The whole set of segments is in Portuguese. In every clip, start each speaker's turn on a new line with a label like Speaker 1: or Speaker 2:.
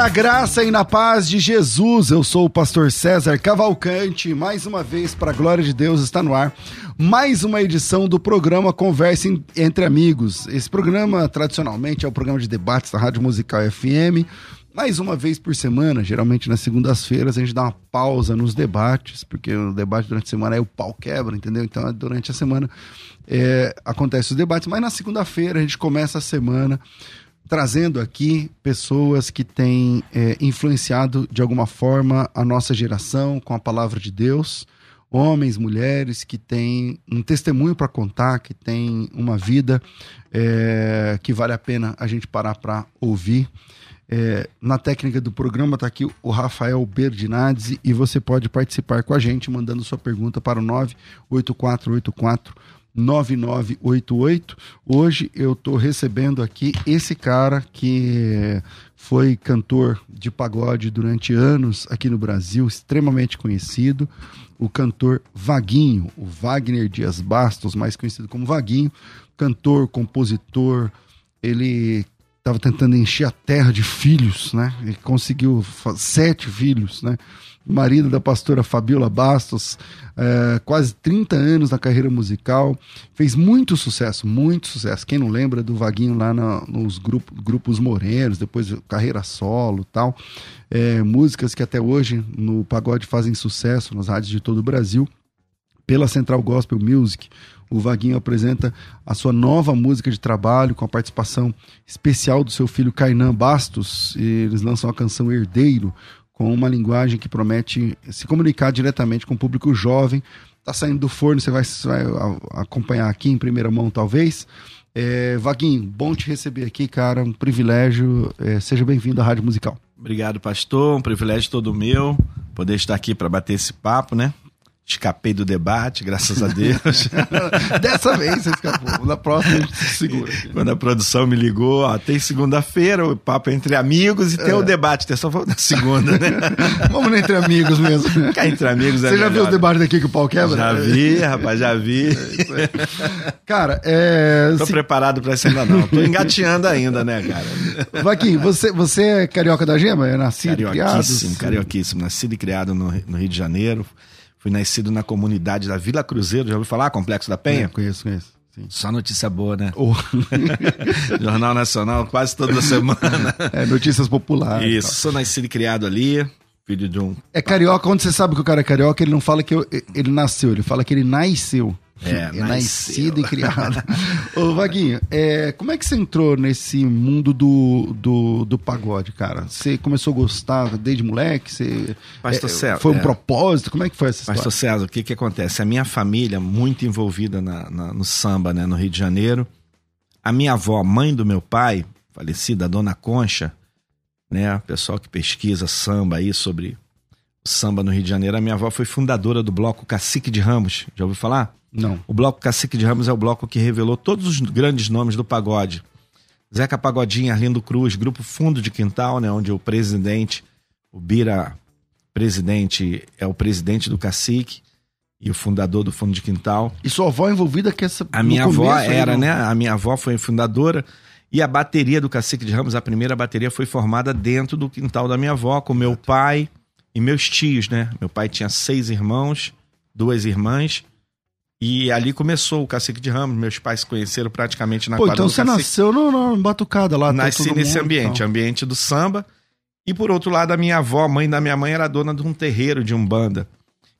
Speaker 1: Na graça e na paz de Jesus. Eu sou o pastor César Cavalcante. Mais uma vez, para a glória de Deus, está no ar mais uma edição do programa Conversa entre Amigos. Esse programa, tradicionalmente, é o programa de debates da Rádio Musical FM. Mais uma vez por semana, geralmente nas segundas-feiras, a gente dá uma pausa nos debates, porque o debate durante a semana é o pau quebra, entendeu? Então, durante a semana é, acontecem os debates, mas na segunda-feira a gente começa a semana trazendo aqui pessoas que têm é, influenciado de alguma forma a nossa geração com a palavra de Deus, homens, mulheres que têm um testemunho para contar, que têm uma vida é, que vale a pena a gente parar para ouvir. É, na técnica do programa está aqui o Rafael Berdinazzi e você pode participar com a gente mandando sua pergunta para o 98484 9988. Hoje eu estou recebendo aqui esse cara que foi cantor de pagode durante anos aqui no Brasil, extremamente conhecido, o cantor Vaguinho, o Wagner Dias Bastos, mais conhecido como Vaguinho, cantor, compositor, ele estava tentando encher a terra de filhos, né? Ele conseguiu sete filhos, né? Marido da pastora Fabiola Bastos, é, quase 30 anos na carreira musical, fez muito sucesso, muito sucesso. Quem não lembra do Vaguinho lá nos grupo, grupos morenos, depois carreira solo tal. É, músicas que até hoje no pagode fazem sucesso nas rádios de todo o Brasil pela Central Gospel Music. O Vaguinho apresenta a sua nova música de trabalho com a participação especial do seu filho Kainan Bastos. Eles lançam a canção Herdeiro com uma linguagem que promete se comunicar diretamente com o público jovem. Tá saindo do forno, você vai, vai acompanhar aqui em primeira mão, talvez. É, Vaguinho, bom te receber aqui, cara. Um privilégio. É, seja bem-vindo à Rádio Musical.
Speaker 2: Obrigado, pastor. Um privilégio todo meu poder estar aqui para bater esse papo, né? Escapei do debate, graças a Deus.
Speaker 1: Dessa vez você escapou. Na próxima a gente se segura. aqui.
Speaker 2: Quando a produção me ligou, ó, tem segunda-feira, o papo é entre amigos e tem o debate. Tem só na segunda, né?
Speaker 1: Vamos entre amigos mesmo.
Speaker 2: Ficar entre amigos é
Speaker 1: Você já viu
Speaker 2: melhor.
Speaker 1: os debates daqui que o pau quebra?
Speaker 2: Já vi, rapaz, já vi.
Speaker 1: Cara, é.
Speaker 2: Tô
Speaker 1: se-
Speaker 2: preparado para isso ainda não. Tô engateando ainda, né, cara?
Speaker 1: Vaquinho, você, você é carioca da gema? É nascido, criado?
Speaker 2: Carioquíssimo, carioquíssimo. Nascido e criado no, no Rio de Janeiro. Fui nascido na comunidade da Vila Cruzeiro. Já ouviu falar? Complexo da
Speaker 1: É,
Speaker 2: Penha?
Speaker 1: conheço, conheço. Sim.
Speaker 2: Só notícia boa, né?
Speaker 1: Oh,
Speaker 2: Jornal Nacional, quase toda semana.
Speaker 1: é, notícias populares.
Speaker 2: Isso,
Speaker 1: tal.
Speaker 2: sou nascido e criado ali, filho de um.
Speaker 1: É carioca, onde você sabe que o cara é carioca, ele não fala que eu- ele nasceu, ele fala que ele nasceu.
Speaker 2: É, nasceu.
Speaker 1: nascido e criado. Ô, Vaguinho, é, como é que você entrou nesse mundo do, do, do pagode, cara? Você começou a gostar desde moleque? Você,
Speaker 2: Pastor
Speaker 1: é,
Speaker 2: César,
Speaker 1: Foi um
Speaker 2: é.
Speaker 1: propósito? Como é que foi essa
Speaker 2: Pastor
Speaker 1: história?
Speaker 2: César, o que que acontece? A minha família, muito envolvida na- na- no samba, né, no Rio de Janeiro. A minha avó, mãe do meu pai, falecida, a Dona Concha, né, pessoal que pesquisa samba aí sobre samba no Rio de Janeiro, a minha avó foi fundadora do bloco Cacique de Ramos. Já ouviu falar?
Speaker 1: Não.
Speaker 2: O bloco Cacique de Ramos é o bloco que revelou todos os grandes nomes do pagode. Zeca Pagodinho, Arlindo Cruz, Grupo Fundo de Quintal, né, onde o presidente, o Bira presidente, é o presidente do Cacique. e o fundador do Fundo de Quintal.
Speaker 1: E sua avó envolvida que essa.
Speaker 2: A minha avó
Speaker 1: começo
Speaker 2: era,
Speaker 1: não?
Speaker 2: né? A minha avó foi fundadora. E a bateria do Cacique de Ramos, a primeira bateria, foi formada dentro do quintal da minha avó, com meu pai e meus tios, né? Meu pai tinha seis irmãos, duas irmãs. E ali começou o Cacique de Ramos. Meus pais se conheceram praticamente na
Speaker 1: Pô,
Speaker 2: quadra
Speaker 1: então você
Speaker 2: Cacique.
Speaker 1: nasceu no, no Batucada lá. tá
Speaker 2: Nasci nesse
Speaker 1: mundo
Speaker 2: ambiente,
Speaker 1: tal.
Speaker 2: ambiente do samba. E por outro lado, a minha avó, a mãe da minha mãe, era dona de um terreiro de umbanda.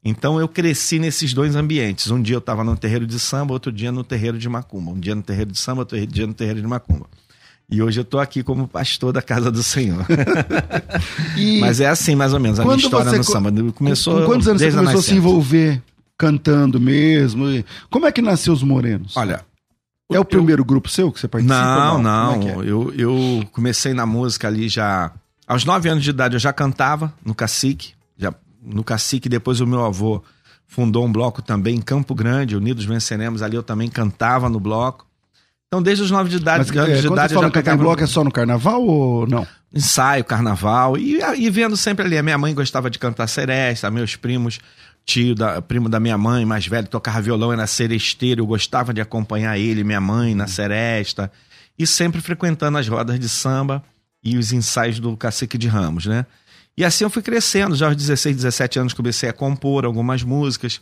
Speaker 2: Então eu cresci nesses dois ambientes. Um dia eu estava no terreiro de samba, outro dia no terreiro de macumba. Um dia no terreiro de samba, outro dia no terreiro de macumba. E hoje eu tô aqui como pastor da casa do Senhor. Mas é assim, mais ou menos, a minha história
Speaker 1: você
Speaker 2: no samba. Começou
Speaker 1: com quantos anos você começou a se envolver cantando mesmo? E Como é que nasceu os Morenos?
Speaker 2: Olha,
Speaker 1: é o primeiro grupo seu que você participa?
Speaker 2: Não, não.
Speaker 1: É que é?
Speaker 2: Eu, eu comecei na música ali já. Aos nove anos de idade eu já cantava no Cacique. Já, no Cacique, depois o meu avô fundou um bloco também em Campo Grande, Unidos Venceremos. Ali eu também cantava no bloco. Então, desde os nove de idade,
Speaker 1: Mas
Speaker 2: anos
Speaker 1: é,
Speaker 2: de
Speaker 1: quando
Speaker 2: idade
Speaker 1: você fala cantar em bloco é só no carnaval ou não?
Speaker 2: ensaio, carnaval, e, e vendo sempre ali. A minha mãe gostava de cantar seresta, meus primos, tio, da, primo da minha mãe, mais velho, tocava violão, era seresteiro, eu gostava de acompanhar ele, minha mãe, na seresta, e sempre frequentando as rodas de samba e os ensaios do Cacique de Ramos, né? E assim eu fui crescendo, já aos 16, 17 anos comecei a compor algumas músicas.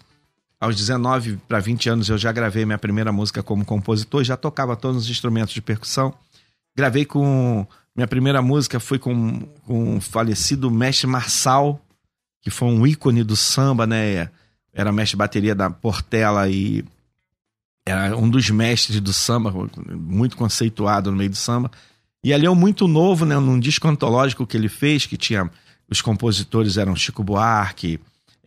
Speaker 2: Aos 19 para 20 anos eu já gravei minha primeira música como compositor, já tocava todos os instrumentos de percussão. Gravei com. Minha primeira música foi com, com o falecido mestre Marçal, que foi um ícone do samba, né? Era mestre bateria da Portela e era um dos mestres do samba, muito conceituado no meio do samba. E ali é um muito novo, né? Num disco antológico que ele fez, que tinha. Os compositores eram Chico Buarque,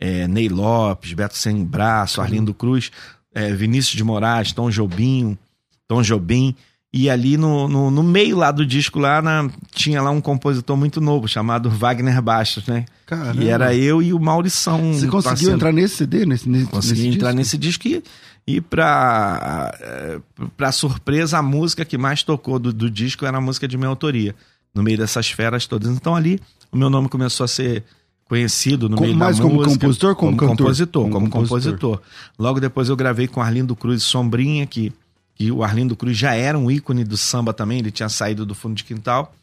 Speaker 2: eh, Ney Lopes, Beto Sem Braço, Arlindo Cruz, eh, Vinícius de Moraes, Tom Jobim, Tom Jobim. E ali no, no, no meio lá do disco lá na- tinha lá um compositor muito novo chamado Wagner Bastos, né?
Speaker 1: Caramba.
Speaker 2: E era eu e o Maurição.
Speaker 1: Você conseguiu
Speaker 2: parceiro.
Speaker 1: entrar nesse CD? Nesse, nesse,
Speaker 2: Consegui
Speaker 1: nesse
Speaker 2: entrar
Speaker 1: disco?
Speaker 2: nesse disco e, e pra, eh, pra surpresa, a música que mais tocou do, do disco era a música de minha autoria, no meio dessas feras todas. Então ali o meu nome começou a ser conhecido no
Speaker 1: Como-
Speaker 2: meio
Speaker 1: mais
Speaker 2: da
Speaker 1: como
Speaker 2: música.
Speaker 1: compositor, como cantor?
Speaker 2: compositor,
Speaker 1: Como
Speaker 2: como
Speaker 1: compositor.
Speaker 2: compositor. Logo depois eu gravei com Arlindo Cruz Sombrinha, que, que o Arlindo Cruz já era um ícone do samba também, ele tinha saído do fundo de quintal.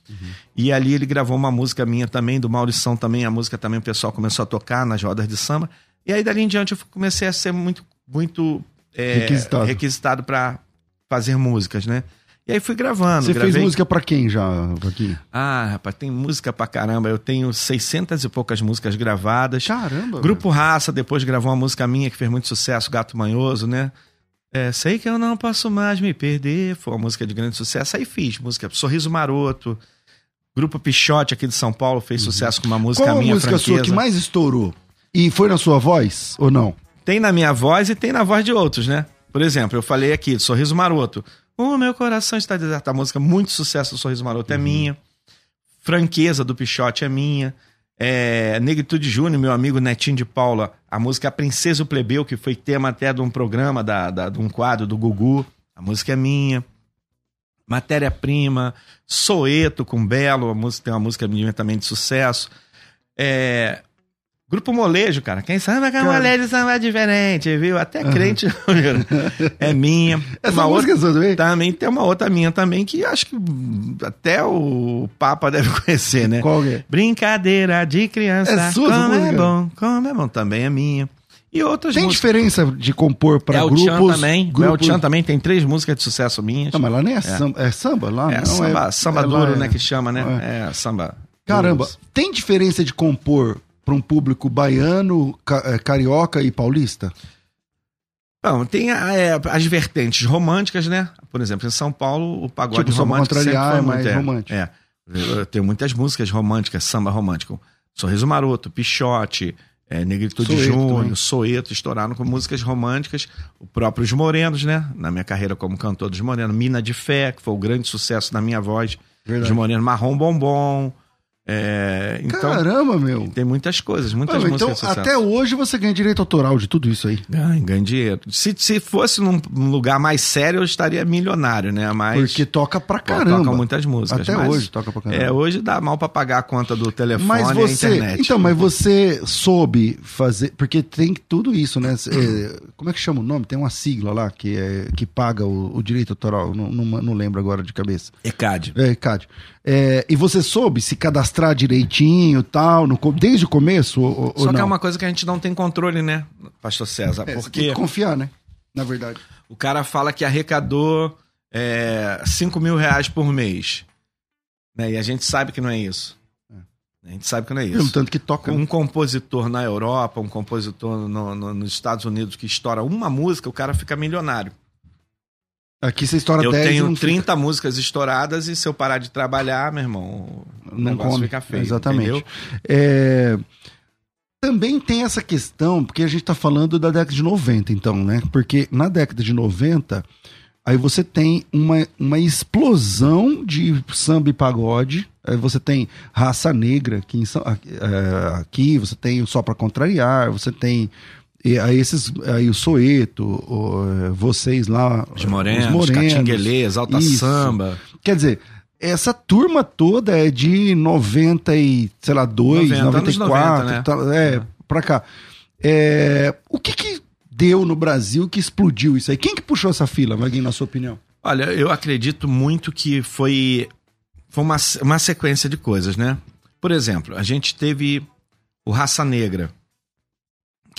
Speaker 2: E ali ele gravou uma música minha também, do Maurição também, a música também o pessoal começou a tocar nas rodas de samba. E aí dali em diante eu comecei a ser muito, muito é,
Speaker 1: Requisitado.
Speaker 2: requisitado para fazer músicas, né? E aí fui gravando.
Speaker 1: Você
Speaker 2: gravei...
Speaker 1: fez música pra quem já, Vaquinha?
Speaker 2: Ah, rapaz, tem música pra caramba. Eu tenho 600 e poucas músicas gravadas.
Speaker 1: Caramba.
Speaker 2: Grupo Raça depois gravou uma música minha que fez muito sucesso, Gato Manhoso, né? É, sei que eu não posso mais me perder. Foi uma música de grande sucesso. Aí fiz música Sorriso Maroto. Grupo Pichote aqui de São Paulo fez sucesso com uma música
Speaker 1: Qual a
Speaker 2: minha,
Speaker 1: música
Speaker 2: franqueza.
Speaker 1: sua que mais estourou? E foi na sua voz ou não?
Speaker 2: Tem na minha voz e tem na voz de outros, né? Por exemplo, eu falei aqui, Sorriso Maroto. O meu coração está deserto. A música, muito sucesso do Sorriso Maroto é minha. Franqueza do Pichote é minha. É, Negritude Júnior, meu amigo Netinho de Paula, a música A Princesa e o Plebeu, que foi tema até de um programa, da, da- de um quadro do Gugu. A música é minha. Matéria-prima, Soeto com Belo, a música, tem uma música minha também de sucesso. É, Grupo Molejo, cara. Quem sabe que é molejo samba diferente, viu? Até crente é minha.
Speaker 1: Essa
Speaker 2: Uma
Speaker 1: música
Speaker 2: outra,
Speaker 1: é também?
Speaker 2: também tem uma outra minha também que acho que até o Papa deve conhecer, né?
Speaker 1: Qual que é?
Speaker 2: Brincadeira de criança.
Speaker 1: É sua
Speaker 2: como é
Speaker 1: música?
Speaker 2: bom, como é bom. Também é minha. E outras
Speaker 1: Tem
Speaker 2: músicas.
Speaker 1: diferença de compor
Speaker 2: é o
Speaker 1: grupos?
Speaker 2: Tchan também. É o
Speaker 1: grupos...
Speaker 2: Tchan também. Tem três músicas de sucesso minhas.
Speaker 1: Não, mas lá nem é, samba. É samba lá?
Speaker 2: é
Speaker 1: não,
Speaker 2: samba, samba
Speaker 1: é
Speaker 2: duro,
Speaker 1: lá
Speaker 2: né?
Speaker 1: é-
Speaker 2: Que chama, né?
Speaker 1: é.
Speaker 2: É, samba.
Speaker 1: Caramba, tem diferença de compor pra um público baiano, eh, carioca e paulista?
Speaker 2: Não, tem é, as vertentes românticas, né? Por exemplo, em São Paulo, o pagode
Speaker 1: Tipo,
Speaker 2: romântico sempre
Speaker 1: contrariar,
Speaker 2: foi
Speaker 1: é
Speaker 2: muito,
Speaker 1: mais romântico.
Speaker 2: É. Eu tenho muitas músicas românticas, samba romântico. Sorriso Maroto, Pichote, é, Negritude
Speaker 1: Soeto
Speaker 2: Júnior. Soeto, estouraram com músicas românticas. O próprio Os Morenos, né? Na minha carreira como cantor dos Morenos. Mina de Fé, que foi o grande sucesso da minha voz.
Speaker 1: Verdade.
Speaker 2: Os Morenos, Marrom Bombom. É, então,
Speaker 1: Caramba, meu.
Speaker 2: tem muitas coisas, muitas
Speaker 1: Mano,
Speaker 2: músicas
Speaker 1: então, até hoje você ganha direito autoral de tudo isso aí.
Speaker 2: Ganha, ganha dinheiro. Se, se fosse num lugar mais sério, eu estaria milionário, né? Mas
Speaker 1: Porque toca pra caramba.
Speaker 2: tocam muitas músicas.
Speaker 1: Até
Speaker 2: mas,
Speaker 1: hoje toca pra caramba.
Speaker 2: É, hoje dá mal pra pagar a conta do telefone
Speaker 1: Mas
Speaker 2: e a
Speaker 1: você,
Speaker 2: internet.
Speaker 1: então, mas você soube fazer, porque tem tudo isso, né? É, como é que chama o nome? Tem uma sigla lá que, é, que paga o, o direito autoral, não, não, não lembro agora de cabeça.
Speaker 2: ECAD.
Speaker 1: É, Cádio. É, e você soube se cadastrar direitinho, tal, no, desde o começo ou, ou
Speaker 2: Só que
Speaker 1: não?
Speaker 2: é uma coisa que a gente não tem controle, né, pastor César?
Speaker 1: É, você tem
Speaker 2: porque
Speaker 1: que confiar, né? Na verdade.
Speaker 2: o cara fala que arrecadou é, 5 mil reais por mês. Né? E a gente sabe que não é isso. A gente sabe que não é isso.
Speaker 1: tanto que toca.
Speaker 2: Um compositor na Europa, um compositor no- no- nos Estados Unidos que estoura uma música, o cara fica milionário.
Speaker 1: Aqui você estoura
Speaker 2: Eu
Speaker 1: 10 e
Speaker 2: tenho
Speaker 1: não
Speaker 2: 30 músicas estouradas e se eu parar de trabalhar, meu irmão, o
Speaker 1: não come.
Speaker 2: fica feio.
Speaker 1: Exatamente. É, Também tem essa questão, porque a gente tá falando da década de 90, então, né? Porque na década de 90, aí você tem uma, uma explosão de samba e pagode. Aí você tem Raça Negra aqui, em aqui, é, aqui, você tem Só Pra Contrariar, você tem e aí esses aí o Soeto, o, é, vocês lá,
Speaker 2: Os
Speaker 1: é,
Speaker 2: morenos, catinguelês, alta
Speaker 1: Isso.
Speaker 2: samba.
Speaker 1: Quer dizer, essa turma toda é de 90 e, sei lá, 2,
Speaker 2: 90, anos
Speaker 1: 94,
Speaker 2: 90, né?
Speaker 1: tá, é, pra cá. É, o que que deu no Brasil que explodiu isso aí? Quem que puxou essa fila, Vaguinho, na sua opinião?
Speaker 2: Olha, eu acredito muito que foi, foi uma, uma sequência de coisas, né? Por exemplo, a gente teve o Raça Negra,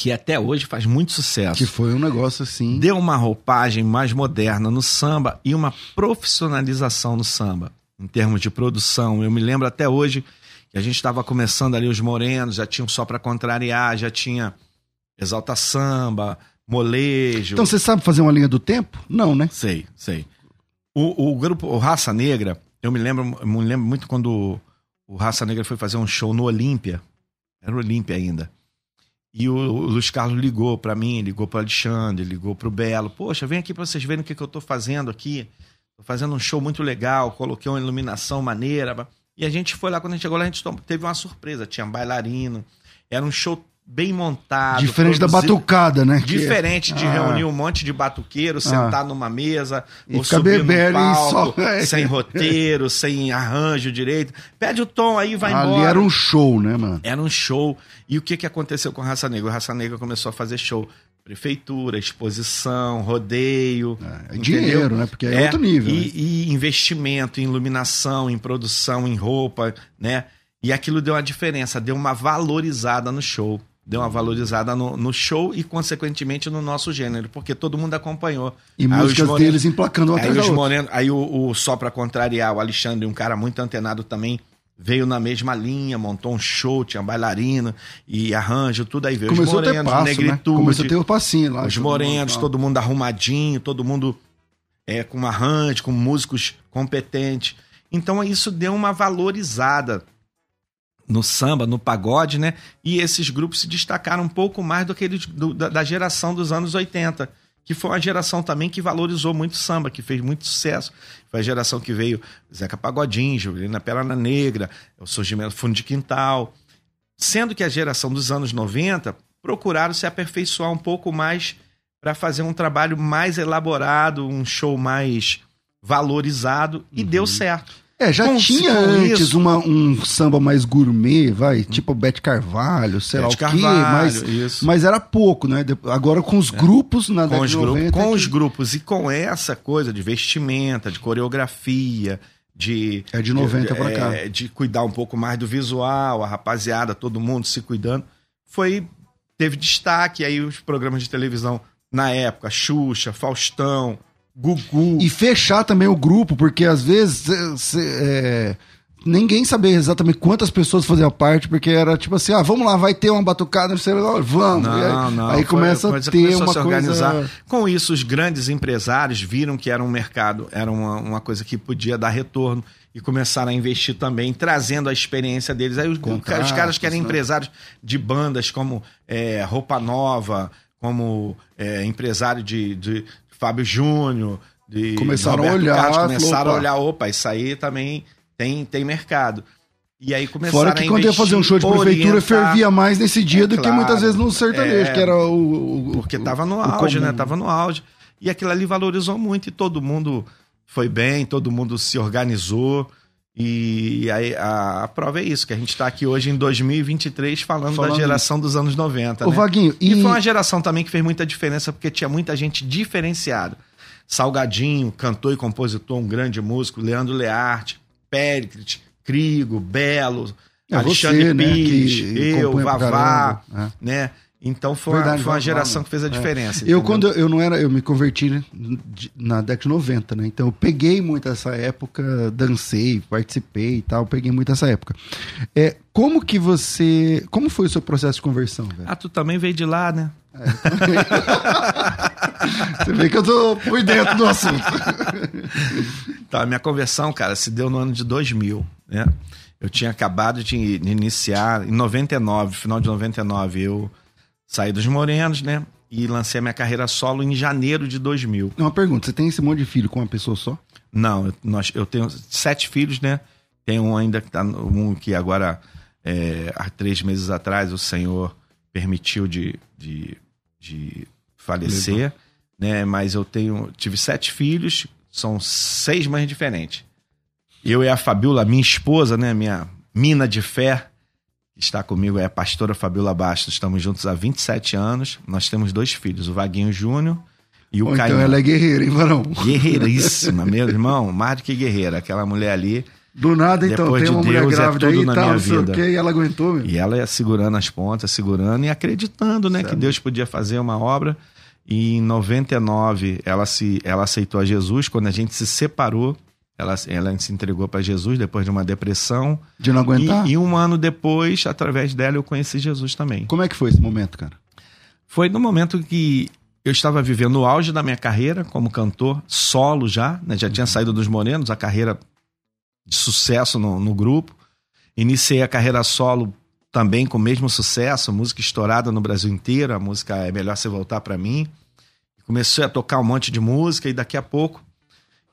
Speaker 2: que até hoje faz muito sucesso.
Speaker 1: Que foi um negócio assim.
Speaker 2: Deu uma roupagem mais moderna no samba e uma profissionalização no samba, em termos de produção. Eu me lembro até hoje que a gente estava começando ali os morenos, já tinham só para contrariar, já tinha Exalta Samba, Molejo.
Speaker 1: Então você sabe fazer uma linha do tempo? Não, né?
Speaker 2: Sei, sei. O, o grupo o Raça Negra, eu me lembro, eu me lembro muito quando o Raça Negra foi fazer um show no Olímpia. Era o Olímpia ainda. E o, o Luiz Carlos ligou pra mim, ligou pro Alexandre, ligou pro Belo. Poxa, vem aqui pra vocês verem o que, que eu tô fazendo aqui. Tô fazendo um show muito legal, coloquei uma iluminação maneira. E a gente foi lá, quando a gente chegou lá, a gente teve uma surpresa. Tinha bailarino. Era um show bem montado.
Speaker 1: Diferente da
Speaker 2: produzido-
Speaker 1: batucada, né? Que-
Speaker 2: Diferente de
Speaker 1: Ah.
Speaker 2: reunir um monte de batuqueiro, sentar numa mesa,
Speaker 1: E
Speaker 2: ou subir num palco,
Speaker 1: só- é.
Speaker 2: sem roteiro, sem arranjo direito. Pede o tom aí, vai
Speaker 1: Ali
Speaker 2: embora.
Speaker 1: era um show, né, mano?
Speaker 2: Era um show. E o que, que aconteceu com o Raça Negra? O Raça Negra começou a fazer show. Prefeitura, exposição, rodeio.
Speaker 1: É,
Speaker 2: entendeu?
Speaker 1: dinheiro, né? Porque é, outro nível.
Speaker 2: E,
Speaker 1: né?
Speaker 2: e investimento em iluminação, em produção, em roupa, né? E aquilo deu uma diferença, deu uma valorizada no show. Deu uma valorizada no, no show e, consequentemente, no nosso gênero, porque todo mundo acompanhou.
Speaker 1: E
Speaker 2: Aí
Speaker 1: músicas
Speaker 2: morenos-
Speaker 1: deles emplacando uma
Speaker 2: Aí, os
Speaker 1: outra.
Speaker 2: morenos, aí o, o Só Pra Contrariar, o Alexandre, um cara muito antenado também, veio na mesma linha, montou um show, tinha bailarina e arranjo, tudo aí veio.
Speaker 1: Começou
Speaker 2: os morenos,
Speaker 1: passo, né?
Speaker 2: negritude,
Speaker 1: Começou a ter o passinho lá.
Speaker 2: os
Speaker 1: todo
Speaker 2: morenos,
Speaker 1: mundo,
Speaker 2: todo mundo arrumadinho, todo mundo é, com arranjo, com músicos competentes. Então isso deu uma valorizada no samba, no pagode, né? E esses grupos se destacaram um pouco mais do que eles do- da, da geração dos anos 80, que foi uma geração também que valorizou muito o samba, que fez muito sucesso. Foi a geração que veio Zeca Pagodinho, Juliana Perna Negra, o surgimento do Fundo de Quintal. Sendo que a geração dos anos 90 procuraram se aperfeiçoar um pouco mais para fazer um trabalho mais elaborado, um show mais valorizado e deu certo.
Speaker 1: É, já tinha antes
Speaker 2: isso-
Speaker 1: uma, um samba mais gourmet, vai, tipo Bete Carvalho, sei
Speaker 2: Bete
Speaker 1: lá o quê, mas,
Speaker 2: isso.
Speaker 1: mas era pouco, né? Agora com os grupos na
Speaker 2: com
Speaker 1: década
Speaker 2: os,
Speaker 1: de
Speaker 2: grupos,
Speaker 1: 90.
Speaker 2: com
Speaker 1: é
Speaker 2: os
Speaker 1: que-
Speaker 2: grupos e com essa coisa de vestimenta, de coreografia, de
Speaker 1: É de 90 pra
Speaker 2: é,
Speaker 1: cá.
Speaker 2: de cuidar um pouco mais do visual, a rapaziada, todo mundo se cuidando, foi teve destaque aí os programas de televisão na época, Xuxa, Faustão, Gugu,
Speaker 1: E fechar também o grupo, porque às vezes é, ninguém sabia exatamente quantas pessoas faziam parte, porque era tipo assim, ah, vamos lá, vai ter uma batucada, não vamos. E aí, aí
Speaker 2: foi-
Speaker 1: começa a ter uma
Speaker 2: se
Speaker 1: coisa...
Speaker 2: Com isso, os grandes empresários viram que era um mercado, era uma, uma coisa que podia dar retorno e começaram a investir também, trazendo a experiência deles. Aí os,
Speaker 1: Contratos,
Speaker 2: os caras que eram
Speaker 1: né?
Speaker 2: empresários de bandas como é, Roupa Nova, como é, empresário de, de Fábio Júnior, de
Speaker 1: Começaram a
Speaker 2: Roberto
Speaker 1: olhar,
Speaker 2: Carlos,
Speaker 1: falou,
Speaker 2: começaram a olhar, opa, isso aí também tem, tem mercado. E aí começaram
Speaker 1: Fora que
Speaker 2: a
Speaker 1: quando ia fazer um show de prefeitura,
Speaker 2: orientar,
Speaker 1: fervia mais nesse dia
Speaker 2: É,
Speaker 1: do que
Speaker 2: claro.
Speaker 1: muitas vezes no sertanejo,
Speaker 2: É,
Speaker 1: que era o. o-
Speaker 2: Porque
Speaker 1: o-
Speaker 2: tava no auge,
Speaker 1: comum.
Speaker 2: né? Tava no auge. E aquilo ali valorizou muito e todo mundo foi bem, todo mundo se organizou. E aí a, a prova é isso, que a gente tá aqui hoje em 2023 falando,
Speaker 1: Falando
Speaker 2: da geração dos anos 90,
Speaker 1: Ô,
Speaker 2: né?
Speaker 1: Vaguinho,
Speaker 2: E...
Speaker 1: e,
Speaker 2: foi uma geração também que fez muita diferença, porque tinha muita gente diferenciada. Salgadinho, cantor e compositor, um grande músico, Leandro Learte, Péricles, Crigo, Belo,
Speaker 1: é
Speaker 2: Alexandre
Speaker 1: você, né,
Speaker 2: Pires,
Speaker 1: que
Speaker 2: eu, Vavá,
Speaker 1: é.
Speaker 2: né? Então foi, uma-
Speaker 1: Verdade,
Speaker 2: foi uma geração que fez a
Speaker 1: É.
Speaker 2: diferença.
Speaker 1: Eu,
Speaker 2: entendeu?
Speaker 1: quando eu, eu não era, eu me converti né, na década de 90, né? Então eu peguei muito essa época, dancei, participei e tal, peguei muito essa época. É, como que você. Como foi o seu processo de conversão, velho?
Speaker 2: Ah, tu também veio de lá, né?
Speaker 1: Você vê que eu tô por dentro do assunto.
Speaker 2: Tá, a minha conversão, cara, se deu no ano de 2000, né? Eu tinha acabado de iniciar, em 99, final de 99, eu saí dos Morenos, né? E lancei a minha carreira solo em janeiro de 2000.
Speaker 1: Uma pergunta: você tem esse monte de filho com uma pessoa só?
Speaker 2: Não, eu, nós, eu tenho sete filhos, né? Tem um ainda que tá. Um que agora, é, há três meses atrás, o Senhor permitiu de, de, de falecer, né? Mas eu tenho. Tive sete filhos, são seis mães diferentes. Eu e a Fabiola, minha esposa, né? Minha mina de fé, está comigo é a pastora Fabiola Bastos. Estamos juntos há 27 anos. Nós temos dois filhos, o Vaguinho Júnior e o Caio.
Speaker 1: então ela é guerreira, hein, varão?
Speaker 2: Guerreiríssima, meu irmão, mais do que guerreira. Aquela mulher ali.
Speaker 1: Do nada, então,
Speaker 2: Depois
Speaker 1: tem
Speaker 2: de
Speaker 1: uma mulher
Speaker 2: Deus, é
Speaker 1: grávida
Speaker 2: tudo
Speaker 1: aí e
Speaker 2: na
Speaker 1: tal,
Speaker 2: minha
Speaker 1: não sei o quê, e ela aguentou, meu.
Speaker 2: E ela ia segurando as pontas, segurando e acreditando, né, que Deus podia fazer uma obra. E em 99 ela se ela aceitou a Jesus quando a gente se separou. Ela, ela se entregou para Jesus depois de uma depressão.
Speaker 1: De não aguentar?
Speaker 2: E, e um ano depois, através dela, eu conheci Jesus também.
Speaker 1: Como é que foi esse momento, cara?
Speaker 2: Foi no momento que eu estava vivendo o auge da minha carreira como cantor, solo já, né? já tinha saído dos Morenos, a carreira de sucesso no, no grupo. Iniciei a carreira solo também com o mesmo sucesso, música estourada no Brasil inteiro, a música É Melhor Você Voltar Pra Mim. Comecei a tocar um monte de música e daqui a pouco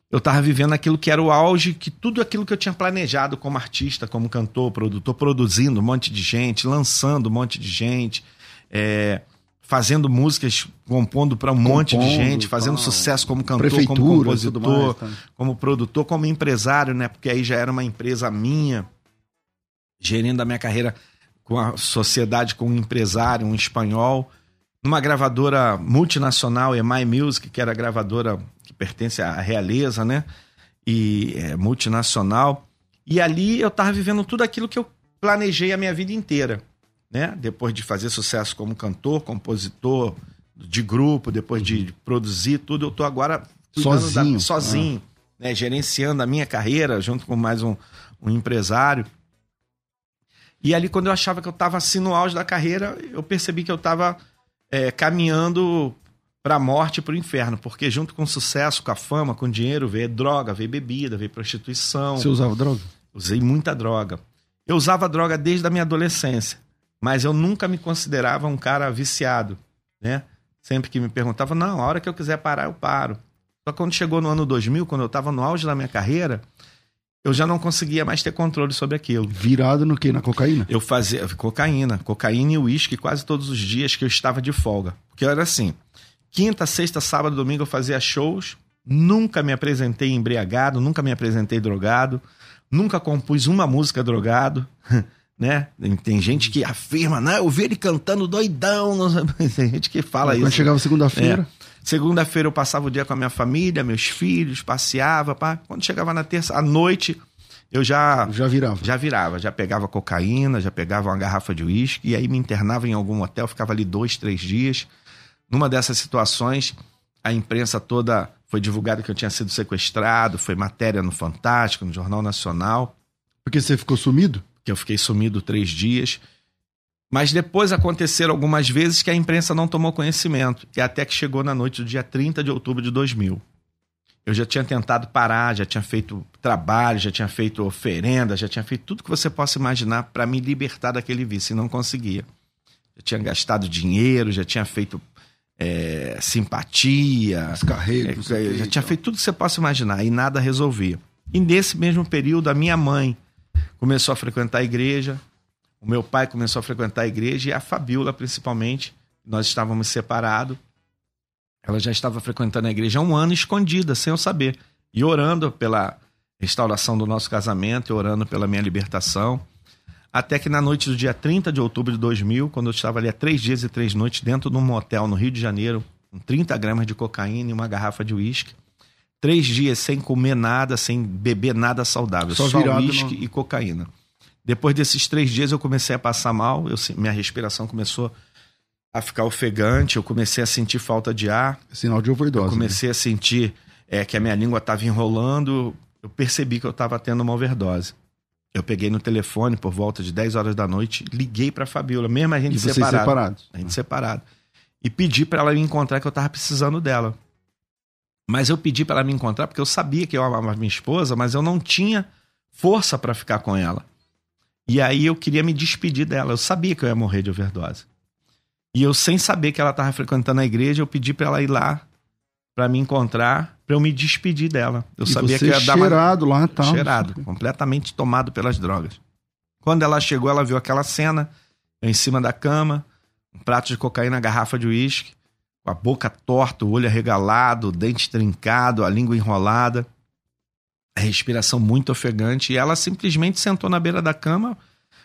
Speaker 2: eu estava vivendo aquilo que era o auge, que tudo aquilo que eu tinha planejado como artista, como cantor, produtor, produzindo um monte de gente, lançando um monte de gente, é, fazendo músicas, compondo para um monte de
Speaker 1: Compondo,
Speaker 2: gente, fazendo
Speaker 1: tal.
Speaker 2: sucesso como cantor, como
Speaker 1: Prefeitura tudo
Speaker 2: compositor,
Speaker 1: mais, tá?
Speaker 2: como produtor, como empresário, né? Porque aí já era uma empresa minha, gerindo a minha carreira com a sociedade com um empresário, um espanhol, numa gravadora multinacional, EMI Music, que era a gravadora pertence à realeza, né? E é multinacional. E ali eu tava vivendo tudo aquilo que eu planejei a minha vida inteira, né? Depois de fazer sucesso como cantor, compositor de grupo, depois de produzir tudo, eu tô agora
Speaker 1: Uhum. Sozinho.
Speaker 2: da, sozinho, né? Gerenciando a minha carreira junto com mais um, um empresário. E ali, quando eu achava que eu estava assim no auge da carreira, eu percebi que eu estava caminhando para a morte e para o inferno, porque junto com o sucesso, com a fama, com o dinheiro, veio droga, veio bebida, veio prostituição.
Speaker 1: Você usava droga?
Speaker 2: Usei muita droga. Eu usava droga desde a minha adolescência, mas eu nunca me considerava um cara viciado, né? Sempre que me perguntavam, não, a hora que eu quiser parar, eu paro. Só que quando chegou no ano 2000, quando eu estava no auge da minha carreira, eu já não conseguia mais ter controle sobre aquilo.
Speaker 1: Virado no quê? Na cocaína?
Speaker 2: Eu fazia cocaína, cocaína e uísque quase todos os dias que eu estava de folga. Porque era assim: quinta, sexta, sábado, domingo eu fazia shows, nunca me apresentei embriagado, nunca me apresentei drogado, nunca compus uma música drogado, né? Tem gente que afirma, não, eu vi ele cantando doidão, não tem gente que fala
Speaker 1: Quando
Speaker 2: isso.
Speaker 1: chegava segunda-feira,
Speaker 2: É. Segunda-feira eu passava o dia com a minha família, meus filhos, passeava, pá. Quando chegava na terça, à noite, eu já
Speaker 1: já virava.
Speaker 2: já virava, já pegava cocaína, já pegava uma garrafa de uísque, e aí me internava em algum hotel, ficava ali dois, três dias. Numa dessas situações, a imprensa toda foi divulgada que eu tinha sido sequestrado, foi matéria no Fantástico, no Jornal Nacional,
Speaker 1: Porque você ficou sumido?
Speaker 2: que eu fiquei sumido três dias. Mas depois aconteceram algumas vezes que a imprensa não tomou conhecimento, e até que chegou na noite do dia 30 de outubro de 2000. Eu já tinha tentado parar, já tinha feito trabalho, já tinha feito oferenda, já tinha feito tudo que você possa imaginar para me libertar daquele vício e não conseguia. Já tinha gastado dinheiro, já tinha feito é, simpatia,
Speaker 1: Descarrego,
Speaker 2: é, já tinha
Speaker 1: tal.
Speaker 2: feito tudo que você possa imaginar e nada resolvia. E nesse mesmo período, a minha mãe começou a frequentar a igreja. O meu pai começou a frequentar a igreja e a Fabiola, principalmente. Nós estávamos separados. Ela já estava frequentando a igreja há um ano escondida, sem eu saber. E orando pela restauração do nosso casamento, orando pela minha libertação. Até que na noite do dia 30 de outubro de 2000, quando eu estava ali há três dias e três noites dentro de um motel no Rio de Janeiro, com 30 gramas de cocaína e uma garrafa de uísque, três dias sem comer nada, sem beber nada saudável,
Speaker 1: Só
Speaker 2: uísque e cocaína. Depois desses três dias eu comecei a passar mal, eu, minha respiração começou a ficar ofegante, eu comecei a sentir falta de ar,
Speaker 1: Sinal de overdose.
Speaker 2: eu
Speaker 1: né?
Speaker 2: comecei a sentir é, que a minha língua estava enrolando, eu percebi que eu estava tendo uma overdose. Eu peguei no telefone por volta de 10 horas da noite, liguei para a Fabiola, mesmo a gente
Speaker 1: E
Speaker 2: separado,
Speaker 1: separados.
Speaker 2: a gente separado, e pedi para ela me encontrar que eu estava precisando dela. Mas eu pedi para ela me encontrar porque eu sabia que eu amava minha esposa, mas eu não tinha força para ficar com ela. E aí eu queria me despedir dela. Eu sabia que eu ia morrer de overdose. E eu, sem saber que ela estava frequentando a igreja, eu pedi para ela ir lá para me encontrar, para eu me despedir dela. Eu
Speaker 1: E
Speaker 2: sabia que ia dar uma
Speaker 1: cheirado lá e tal.
Speaker 2: cheirado, completamente tomado pelas drogas. Quando ela chegou, ela viu aquela cena, eu em cima da cama, um prato de cocaína, garrafa de uísque, com a boca torta, o olho arregalado, o dente trincado, a língua enrolada, a respiração muito ofegante, e ela simplesmente sentou na beira da cama,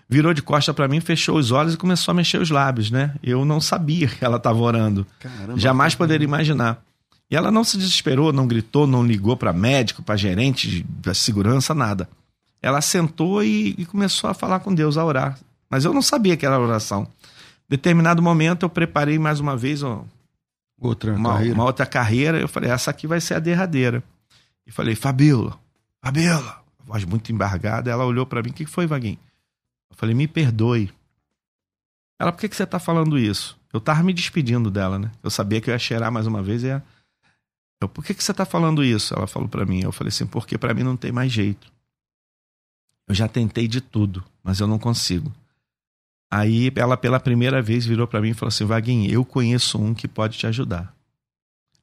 Speaker 2: virou de costa para mim, fechou os olhos e começou a mexer os lábios, né? Eu não sabia que ela estava orando.
Speaker 1: Caramba.
Speaker 2: Jamais poderia imaginar. E ela não se desesperou, não gritou, não ligou para médico, para gerente da segurança, nada. Ela sentou e, e começou a falar com Deus, a orar. Mas eu não sabia que era oração. Determinado momento eu preparei mais uma vez ó,
Speaker 1: Outra
Speaker 2: uma,
Speaker 1: carreira.
Speaker 2: uma outra carreira. Eu falei, essa aqui vai ser a derradeira. E falei, Fabiola, Fabiola, voz muito embargada. Ela olhou para mim, o que foi, Vaguinho? Eu falei, me perdoe. Ela, por que, que você tá falando isso? Eu tava me despedindo dela, né? Eu sabia que eu ia cheirar mais uma vez e ia... Eu, por que, que você tá falando isso? Ela falou para mim. Eu falei assim, porque para mim não tem mais jeito. Eu já tentei de tudo, mas eu não consigo. Aí ela pela primeira vez virou para mim e falou assim: Vaguinho, eu conheço um que pode te ajudar.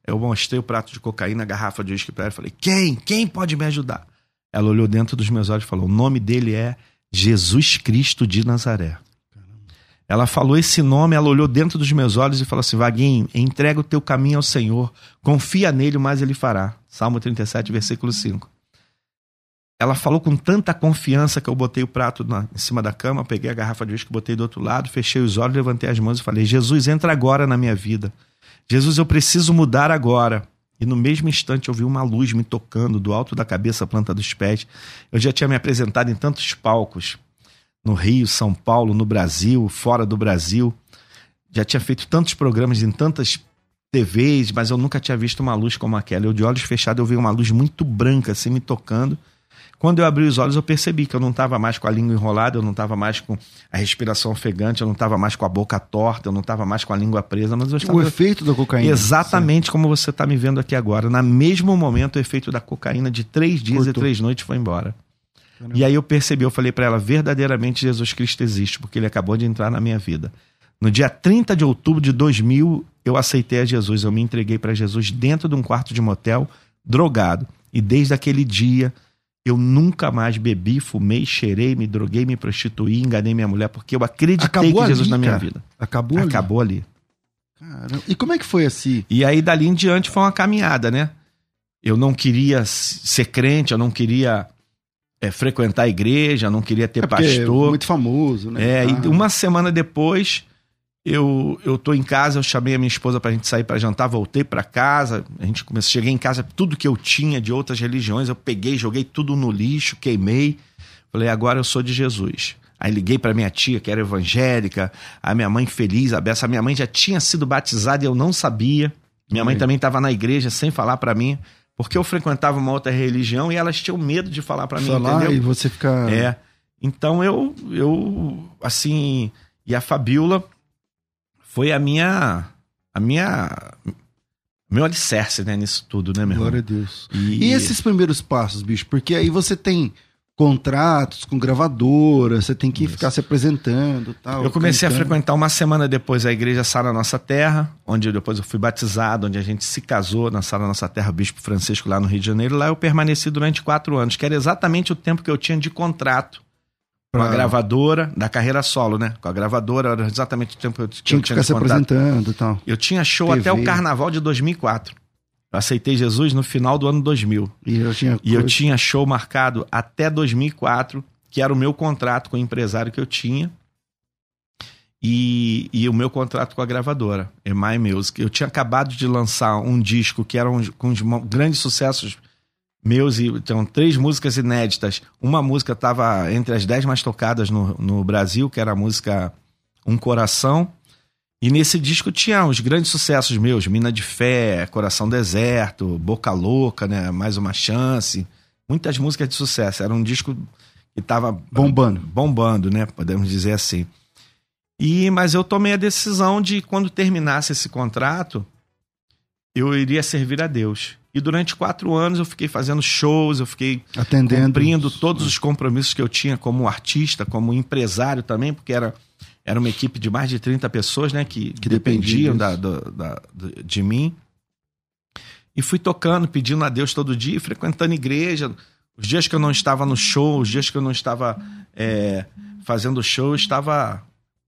Speaker 2: Eu mostrei o prato de cocaína, a garrafa de uísque pra ela e falei: Quem? Quem pode me ajudar? Ela olhou dentro dos meus olhos e falou: O nome dele é Jesus Cristo de Nazaré. Ela falou esse nome, ela olhou dentro dos meus olhos e falou assim: Vaguinho, entrega o teu caminho ao Senhor, confia nele, mas ele fará. Salmo 37, versículo 5. Ela falou com tanta confiança que eu botei o prato na- em cima da cama, peguei a garrafa de uísque, botei do outro lado, fechei os olhos, levantei as mãos e falei: Jesus, entra agora na minha vida. Jesus, eu preciso mudar agora. E no mesmo instante eu vi uma luz me tocando do alto da cabeça planta dos pés. Eu já tinha me apresentado em tantos palcos, no Rio, São Paulo, no Brasil, fora do Brasil. Já tinha feito tantos programas em tantas TVs, mas eu nunca tinha visto uma luz como aquela. Eu de olhos fechados eu vi uma luz muito branca assim me tocando. Quando eu abri os olhos, eu percebi que eu não estava mais com a língua enrolada, eu não estava mais com a respiração ofegante, eu não estava mais com a boca torta, eu não estava mais com a língua presa, mas eu estava
Speaker 1: O efeito da cocaína.
Speaker 2: exatamente como você está me vendo aqui agora. Na mesmo momento, o efeito da cocaína de três dias
Speaker 1: Cortou.
Speaker 2: e três noites foi embora. E aí eu percebi, eu falei para ela, verdadeiramente Jesus Cristo existe, porque ele acabou de entrar na minha vida. No dia 30 de outubro de 2000, eu aceitei a Jesus, eu me entreguei para Jesus dentro de um quarto de motel, drogado. E desde aquele dia, eu nunca mais bebi, fumei, cheirei, me droguei, me prostituí, enganei minha mulher, porque eu acreditei
Speaker 1: Acabou
Speaker 2: que Jesus
Speaker 1: ali,
Speaker 2: na minha
Speaker 1: cara.
Speaker 2: vida.
Speaker 1: Acabou, ali.
Speaker 2: Acabou ali.
Speaker 1: Caramba. E como é que foi assim?
Speaker 2: E aí, dali em diante, foi uma caminhada, né? Eu não queria ser crente, eu não queria é, frequentar a igreja, não queria ter
Speaker 1: É é
Speaker 2: pastor.
Speaker 1: muito famoso, né?
Speaker 2: É,
Speaker 1: Ah,
Speaker 2: e uma semana depois, eu, eu tô em casa, eu chamei a minha esposa pra gente sair pra jantar, voltei pra casa, a gente começou, cheguei em casa, tudo que eu tinha de outras religiões, eu peguei, joguei tudo no lixo, queimei. Falei, agora eu sou de Jesus. Aí liguei pra minha tia, que era evangélica, a minha mãe feliz, a Bessa, minha mãe já tinha sido batizada e eu não sabia. Minha mãe também estava na igreja sem falar pra mim, porque eu frequentava uma outra religião e elas tinham medo de falar pra mim,
Speaker 1: falar
Speaker 2: entendeu?
Speaker 1: e você ficar.
Speaker 2: É. Então eu, eu, assim, e a Fabiola foi a minha, a minha, meu alicerce, né, nisso tudo, né, meu irmão?
Speaker 1: Glória a Deus.
Speaker 2: E,
Speaker 1: E esses primeiros passos, bicho? Porque aí você tem contratos com gravadora, você tem que
Speaker 2: Isso.
Speaker 1: ficar se apresentando tal.
Speaker 2: eu comecei a
Speaker 1: cantando.
Speaker 2: frequentar uma semana depois a igreja Sara Nossa Terra, onde depois eu fui batizado, onde a gente se casou na Sara Nossa Terra, Bispo Francisco lá no Rio de Janeiro. Lá eu permaneci durante quatro anos, que era exatamente o tempo que eu tinha de contrato Com a gravadora, da carreira solo, né? Com a gravadora, era exatamente o tempo que eu,
Speaker 1: Tinha
Speaker 2: eu
Speaker 1: que ficar se apresentando e tal.
Speaker 2: Eu tinha show
Speaker 1: TV.
Speaker 2: até o carnaval de 2004. Eu aceitei Jesus no final do ano 2000.
Speaker 1: E eu tinha.
Speaker 2: E eu tinha show marcado até 2004, que era o meu contrato com o empresário que eu tinha. E, e o meu contrato com a gravadora, EMI Music. Eu tinha acabado de lançar um disco que era um, com grandes sucessos meus e então três músicas inéditas. Uma música estava entre as dez mais tocadas no, no Brasil, que era a música Um Coração. E nesse disco tinha os grandes sucessos meus, Mina de Fé, Coração Deserto, Boca Louca, né? Mais uma chance. Muitas músicas de sucesso. Era um disco que estava
Speaker 1: Bombando.
Speaker 2: bombando, né? Podemos dizer assim. E mas eu tomei a decisão de quando terminasse esse contrato, eu iria servir a Deus. E durante quatro anos eu fiquei fazendo shows, eu fiquei
Speaker 1: Atendendo.
Speaker 2: cumprindo todos os compromissos que eu tinha como artista, como empresário também, porque era, era uma equipe de mais de 30 pessoas, né, que, que
Speaker 1: dependia
Speaker 2: dependiam da, da- de mim. E fui tocando, pedindo a Deus todo dia, frequentando igreja. Os dias que eu não estava no show, os dias que eu não estava é, fazendo show, eu estava,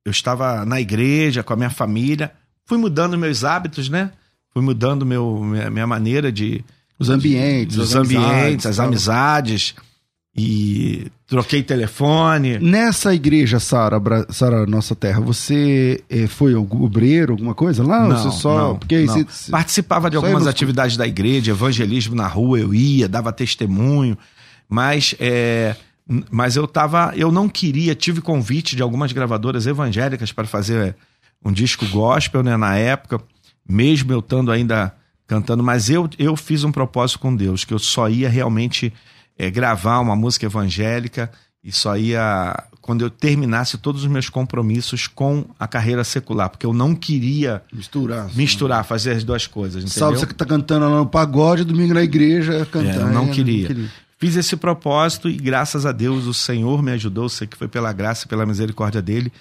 Speaker 2: eu estava na igreja com a minha família. Fui mudando meus hábitos, né? Fui mudando meu, minha, minha maneira de,
Speaker 1: Os ambientes.
Speaker 2: os
Speaker 1: as
Speaker 2: ambientes, as
Speaker 1: tal.
Speaker 2: E troquei telefone.
Speaker 1: Nessa igreja, Sara, Sara Nossa Terra, você eh, foi algum obreiro, alguma coisa lá? Ou você só.
Speaker 2: não,
Speaker 1: porque
Speaker 2: não.
Speaker 1: você-
Speaker 2: Participava de algumas atividades da igreja, evangelismo na rua, eu ia, dava testemunho, mas, é, mas eu tava, eu não queria, tive convite de algumas gravadoras evangélicas para fazer um disco gospel, né, na época, mesmo eu estando ainda cantando, mas eu, eu fiz um propósito com Deus, que eu só ia realmente é, gravar uma música evangélica e só ia quando eu terminasse todos os meus compromissos com a carreira secular, porque eu não queria
Speaker 1: misturar.
Speaker 2: misturar, fazer as duas coisas, entendeu?
Speaker 1: Salve você que tá cantando lá no pagode, domingo na igreja, cantando.
Speaker 2: É, eu não
Speaker 1: É,
Speaker 2: queria. Fiz esse propósito e graças a Deus o Senhor me ajudou, sei que foi pela graça e pela misericórdia dele.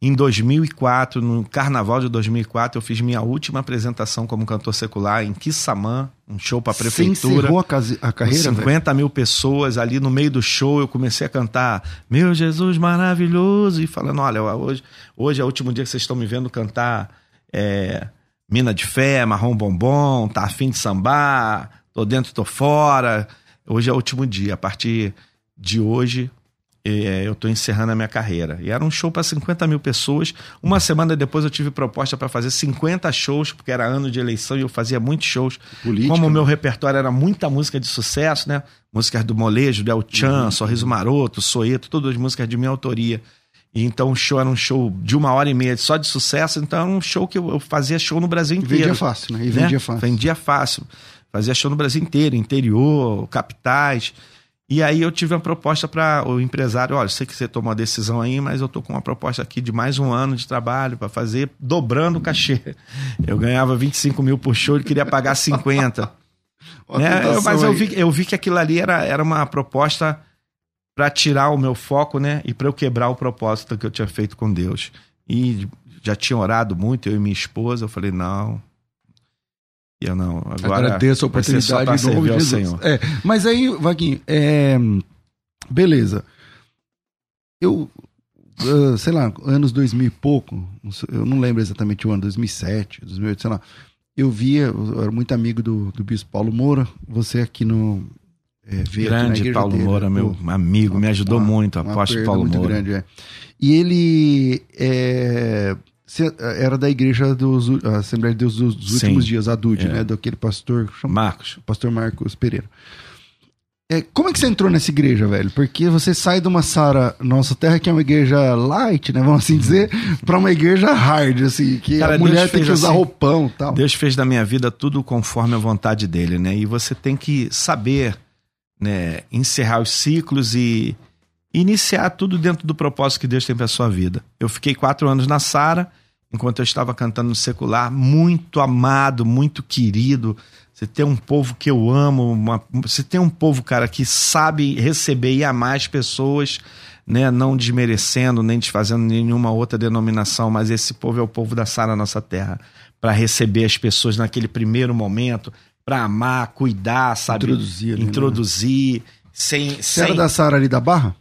Speaker 2: Em 2004, no carnaval de 2004, eu fiz minha última apresentação como cantor secular em Quissamã, um show para a
Speaker 1: Você
Speaker 2: prefeitura.
Speaker 1: encerrou a, a carreira, velho?
Speaker 2: 50 mil pessoas ali no meio do show, eu comecei a cantar Meu Jesus maravilhoso e falando: olha, hoje, hoje é o último dia que vocês estão me vendo cantar é, Mina de Fé, Marrom Bombom, tá afim de sambar, tô dentro, tô fora. Hoje é o último dia. A partir de hoje, eu tô encerrando a minha carreira. E era um show para 50 mil pessoas. Uma semana depois eu tive proposta para fazer 50 shows, porque era ano de eleição e eu fazia muitos shows.
Speaker 1: Política,
Speaker 2: Como o meu
Speaker 1: né?
Speaker 2: repertório era muita música de sucesso, né? Músicas do Molejo, do El Chan,
Speaker 1: Uhum.
Speaker 2: Sorriso Maroto, Soeto, todas músicas de minha autoria. E então o show era um show de uma hora e meia só de sucesso, então era um show que eu, fazia show no Brasil
Speaker 1: E
Speaker 2: inteiro.
Speaker 1: vendia fácil, né? E
Speaker 2: né?
Speaker 1: vendia fácil.
Speaker 2: Vendia fácil. Fazia show no Brasil inteiro, interior, capitais. E aí eu tive uma proposta para o empresário, olha, sei que você tomou a decisão aí, mas eu tô com uma proposta aqui de mais um ano de trabalho para fazer, dobrando o cachê. Eu ganhava 25 mil por show, ele queria pagar 50.
Speaker 1: Ó a
Speaker 2: né? Eu- mas eu vi, eu vi que aquilo ali era, era uma proposta para tirar o meu foco, né? E para eu quebrar o propósito que eu tinha feito com Deus. E já tinha orado muito, eu e minha esposa. Eu falei, não. E eu não. Agora
Speaker 1: Agradeço a oportunidade nome
Speaker 2: servir
Speaker 1: de
Speaker 2: ao
Speaker 1: Jesus.
Speaker 2: Senhor.
Speaker 1: É, mas aí, Vaguinho, é, beleza. Eu, ah, sei lá, anos 2000 e pouco, eu não lembro exatamente o ano, 2007, 2008, sei lá. Eu via, eu era muito amigo do, do Bispo Paulo Moura, você aqui no. É,
Speaker 2: Grande Paulo
Speaker 1: dele,
Speaker 2: Moura, meu
Speaker 1: pô,
Speaker 2: amigo, me ajudou
Speaker 1: uma-
Speaker 2: muito,
Speaker 1: perda
Speaker 2: Paulo
Speaker 1: muito
Speaker 2: Moura.
Speaker 1: grande, é. E ele é, era da igreja dos Assembleia de Deus dos
Speaker 2: Sim.
Speaker 1: últimos dias, a DUD,
Speaker 2: É.
Speaker 1: né? Daquele pastor,
Speaker 2: Marcos,
Speaker 1: pastor Marcos Pereira. É, como é que você entrou nessa igreja, velho? Porque você sai de uma Sara Nossa Terra, que é uma igreja light, né? Vamos assim dizer, pra uma igreja hard, assim, que
Speaker 2: Cara,
Speaker 1: a mulher
Speaker 2: Deus
Speaker 1: tem que usar
Speaker 2: assim.
Speaker 1: roupão e tal.
Speaker 2: Deus fez da minha vida tudo conforme a vontade dele, né? E você tem que saber, né, encerrar os ciclos e iniciar tudo dentro do propósito que Deus tem para sua vida. Eu fiquei quatro anos na Sara, enquanto eu estava cantando no secular, muito amado, muito querido. Você tem um povo que eu amo, uma- você tem um povo, cara, que sabe receber e amar as pessoas, né? Não desmerecendo, nem desfazendo nenhuma outra denominação, mas esse povo é o povo da Sara Nossa Terra, para receber as pessoas naquele primeiro momento, para amar, cuidar, sabe?
Speaker 1: Introduzir né?
Speaker 2: Introduzir, sem,
Speaker 1: Você
Speaker 2: sem
Speaker 1: era da Sara ali da Barra?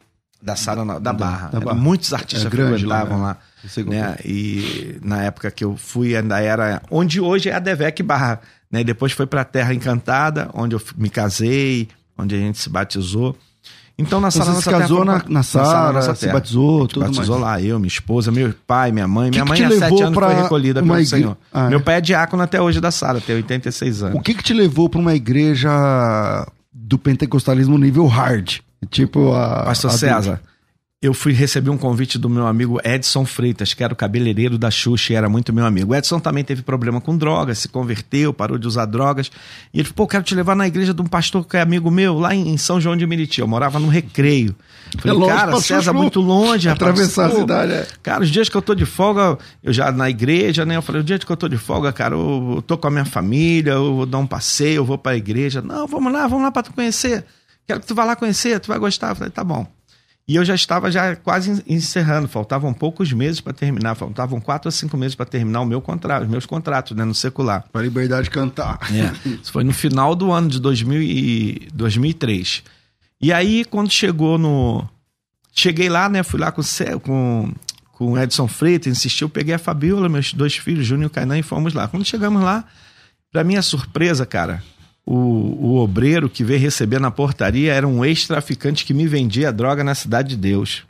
Speaker 2: Da Sara da, da, Barra.
Speaker 1: da Barra.
Speaker 2: Muitos artistas
Speaker 1: É lá,
Speaker 2: frequentavam
Speaker 1: né?
Speaker 2: lá.
Speaker 1: Eu sei qual
Speaker 2: né? E na época que eu fui, ainda era. Onde hoje é a Devec Barra. Né? Depois foi pra Terra Encantada, onde eu me casei, onde a gente se batizou. Então na Sara
Speaker 1: você se casou
Speaker 2: Terra,
Speaker 1: na,
Speaker 2: foi-
Speaker 1: na Sara,
Speaker 2: Nossa
Speaker 1: se batizou,
Speaker 2: A
Speaker 1: tudo
Speaker 2: batizou
Speaker 1: mais.
Speaker 2: lá, eu, minha esposa, meu pai, minha mãe.
Speaker 1: Que
Speaker 2: Minha
Speaker 1: que
Speaker 2: mãe há sete anos
Speaker 1: pra
Speaker 2: foi recolhida pelo
Speaker 1: igre-
Speaker 2: Senhor.
Speaker 1: Ah, é?
Speaker 2: Meu pai é diácono até hoje da Sara, tem 86 anos.
Speaker 1: O que que te levou pra uma igreja do pentecostalismo nível hard? Tipo a...
Speaker 2: Pastor
Speaker 1: a-
Speaker 2: César, eu fui receber um convite do meu amigo Edson Freitas, que era o cabeleireiro da Xuxa e era muito meu amigo. O Edson também teve problema com drogas, se converteu, parou de usar drogas. E ele falou, pô, quero te levar na igreja de um pastor que é amigo meu, lá em São João de Meriti. Eu morava no Recreio. Falei,
Speaker 1: É longe
Speaker 2: cara, César, muito longe. rapaz.
Speaker 1: Atravessar a cidade, é.
Speaker 2: Cara, os dias que eu tô de folga, eu já na igreja, né? Eu falei, o dia que eu tô de folga, cara, eu, eu tô com a minha família, eu vou dar um passeio, eu vou pra igreja. Não, vamos lá, vamos lá pra tu conhecer. Quero que tu vá lá conhecer, tu vai gostar. Eu falei, tá bom. E eu já estava já quase en- encerrando, faltavam poucos meses para terminar, faltavam quatro a cinco meses para terminar o meu contrato, os meus contratos, né, no secular.
Speaker 1: Pra liberdade de cantar.
Speaker 2: É. Isso foi no final do ano de 2000 e 2003. E aí, quando chegou no. Cheguei lá, né? Fui lá com, com, com Edson Freitas, insistiu, peguei a Fabiola, meus dois filhos, Júnior e Kainan, e fomos lá. Quando chegamos lá, pra minha surpresa, cara, o, o obreiro que veio receber na portaria era um ex-traficante que me vendia droga na Cidade de Deus.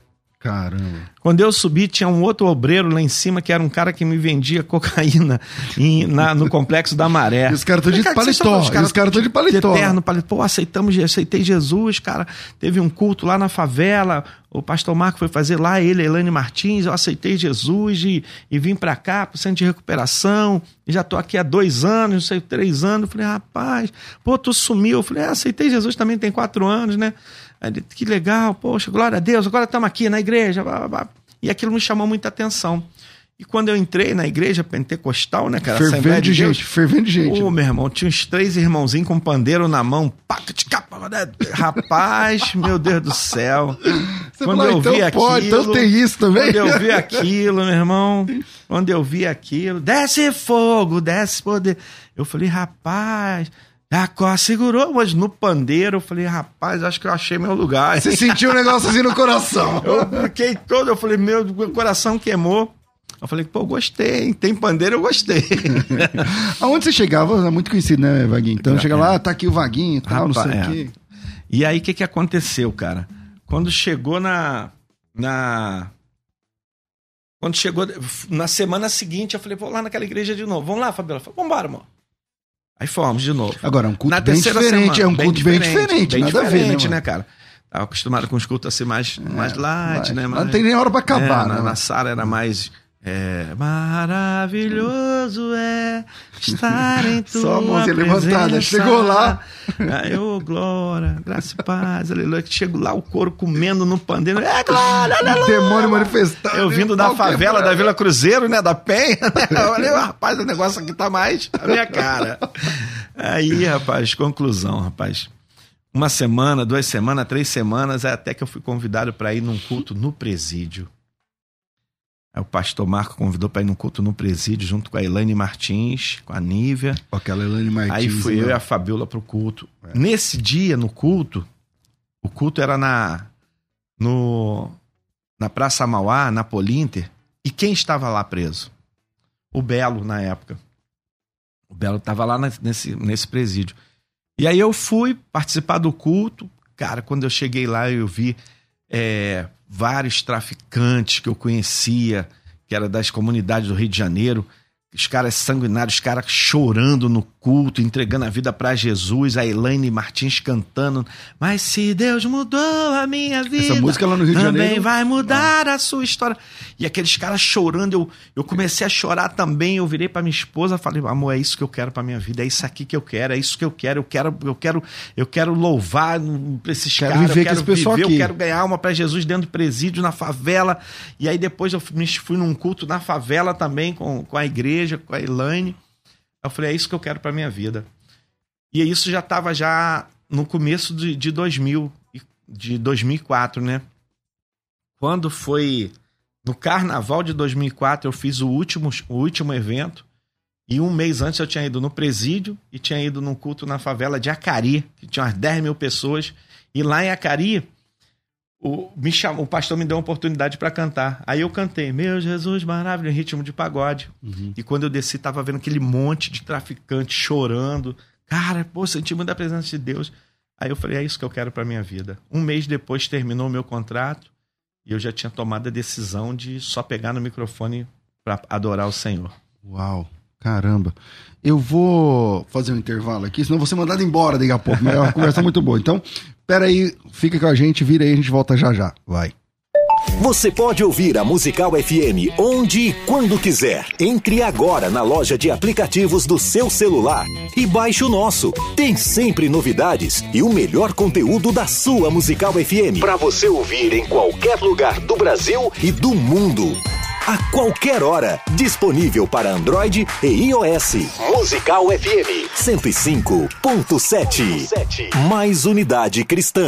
Speaker 1: Caramba.
Speaker 2: Quando eu subi, tinha um outro obreiro lá em cima que era um cara que me vendia cocaína em- na- no complexo da Maré.
Speaker 1: Os caras tão de
Speaker 2: cara,
Speaker 1: paletó,
Speaker 2: estão-
Speaker 1: os caras tão de paletó.
Speaker 2: Eterno, paletó. Pô, aceitamos, aceitei Jesus, cara. Teve um culto lá na favela. O pastor Marco foi fazer lá, ele, Elaine Martins. Eu aceitei Jesus e, e vim pra cá, pro centro de recuperação. E já tô aqui há dois anos, não sei, três anos. Eu falei, rapaz, pô, tu sumiu. Eu falei, é, aceitei Jesus também tem quatro anos, né? Ele, que legal, poxa, glória a Deus, agora estamos aqui na igreja. blá, blá, blá. E aquilo me chamou muita atenção. E quando eu entrei na igreja pentecostal, né, cara?
Speaker 1: Fervendo de
Speaker 2: Deus,
Speaker 1: gente, fervendo de gente.
Speaker 2: Ô, meu irmão, tinha uns três irmãozinhos com pandeiro na mão. Tch, cá, pá, né? Rapaz, meu Deus do céu.
Speaker 1: Você
Speaker 2: quando
Speaker 1: falou,
Speaker 2: eu
Speaker 1: então
Speaker 2: vi
Speaker 1: pode, então
Speaker 2: aquilo-
Speaker 1: tem isso também?
Speaker 2: Quando eu vi aquilo, meu irmão, quando eu vi aquilo, desce fogo, desce poder. Eu falei, rapaz, Jacó segurou, mas no pandeiro, eu falei, rapaz, acho que eu achei meu lugar.
Speaker 1: Você sentiu um negócio assim no coração.
Speaker 2: Eu fiquei todo, eu falei, meu, meu coração queimou. Eu falei, pô, gostei, tem pandeiro, eu gostei.
Speaker 1: Aonde você chegava, é muito conhecido, né, Vaguinho? Então chega lá, tá aqui o Vaguinho e tal, não sei
Speaker 2: Rapaz,
Speaker 1: o
Speaker 2: é.
Speaker 1: quê.
Speaker 2: E aí, o que, que aconteceu, cara? Quando chegou na. na quando chegou na semana seguinte, eu falei, vou lá naquela igreja de novo. Vamos lá, Fabiola? Falei, vambora, amor. Aí fomos de novo.
Speaker 1: Agora, é um culto
Speaker 2: na
Speaker 1: bem diferente,
Speaker 2: semana,
Speaker 1: é um culto bem diferente,
Speaker 2: bem
Speaker 1: nada a ver, né,
Speaker 2: diferente, né, cara? Tava acostumado com os cultos assim mais, mais light,
Speaker 1: Vai.
Speaker 2: né?
Speaker 1: Não
Speaker 2: mais-
Speaker 1: tem nem hora pra acabar,
Speaker 2: é,
Speaker 1: né?
Speaker 2: Na, na Sara era mais. É, maravilhoso é estar em tua
Speaker 1: Só a mãozinha
Speaker 2: presença.
Speaker 1: levantada. Chegou lá.
Speaker 2: Aí, ô, glória, graça e paz, aleluia. Que Chego lá, o couro comendo no pandeiro. É, glória, aleluia.
Speaker 1: Demônio manifestado.
Speaker 2: Eu vindo da
Speaker 1: Pau
Speaker 2: favela da Vila Cruzeiro, né? Da Penha, né? Eu falei, rapaz, o negócio aqui tá mais a minha cara. Aí, rapaz, conclusão, rapaz. Uma semana, duas semanas, três semanas, é até que eu fui convidado para ir num culto no presídio. Aí o pastor Marco convidou para ir num culto no presídio, junto com a Elaine Martins, com a Nívia.
Speaker 1: Com Aquela Elaine Martins.
Speaker 2: Aí fui
Speaker 1: né?
Speaker 2: eu e a Fabiola pro culto. Nesse dia, no culto, o culto era na no na Praça Mauá, na Polinter, e quem estava lá preso? O Belo, na época. O Belo estava lá nesse, nesse presídio. E aí eu fui participar do culto. Cara, quando eu cheguei lá, eu vi é, vários traficantes que eu conhecia, que era das comunidades do Rio de Janeiro. Os caras sanguinários, os caras chorando no culto, entregando a vida para Jesus, a Elaine Martins cantando. Mas se Deus mudou a minha vida,
Speaker 1: Essa música lá no Rio de
Speaker 2: também
Speaker 1: Janeiro.
Speaker 2: vai mudar a sua história. E aqueles caras chorando, eu, eu comecei a chorar também. Eu virei para minha esposa, falei: "Amor, é isso que eu quero para minha vida, é isso aqui que eu quero, é isso que eu quero. Eu quero, eu quero, eu quero louvar para esses
Speaker 1: Quero
Speaker 2: caras,
Speaker 1: viver
Speaker 2: eu quero viver,
Speaker 1: aqui.
Speaker 2: eu quero ganhar alma para Jesus dentro do presídio, na favela. E aí depois eu fui fui num culto na favela também com, com a igreja, com a Elaine. Eu falei, é isso que eu quero para minha vida. E isso já estava já no começo de, de 2000, e- de 2004, né? Quando foi no carnaval de 2004, eu fiz o último, o último evento. E um mês antes eu tinha ido no presídio e tinha ido num culto na favela de Acari, que tinha umas 10 mil pessoas. E lá em Acari, o, me chamou, o pastor me deu uma oportunidade para cantar. Aí eu cantei, meu Jesus maravilhoso, em ritmo de pagode. Uhum. E quando eu desci, tava vendo aquele monte de traficante chorando. Cara, pô, senti muito a presença de Deus. Aí eu falei, é isso que eu quero para minha vida. Um mês depois terminou o meu contrato e eu já tinha tomado a decisão de só pegar no microfone para adorar o Senhor.
Speaker 1: Uau, caramba. Eu vou fazer um intervalo aqui, senão vou ser mandado embora daqui a pouco, mas é uma conversa muito boa. Então, pera aí, fica com a gente, vira aí, a gente volta já já. Vai.
Speaker 3: Você pode ouvir a Musical FM onde e quando quiser. Entre agora na loja de aplicativos do seu celular e baixe o nosso. Tem sempre novidades e o melhor conteúdo da sua Musical FM para você ouvir em qualquer lugar do Brasil e do mundo. A qualquer hora, disponível para Android e iOS. Musical FM 105.7. Mais unidade cristã.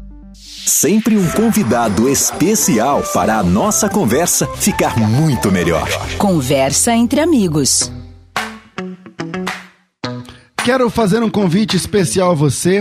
Speaker 3: Sempre um convidado especial para a nossa conversa ficar muito melhor.
Speaker 4: Conversa entre amigos.
Speaker 1: Quero fazer um convite especial a você.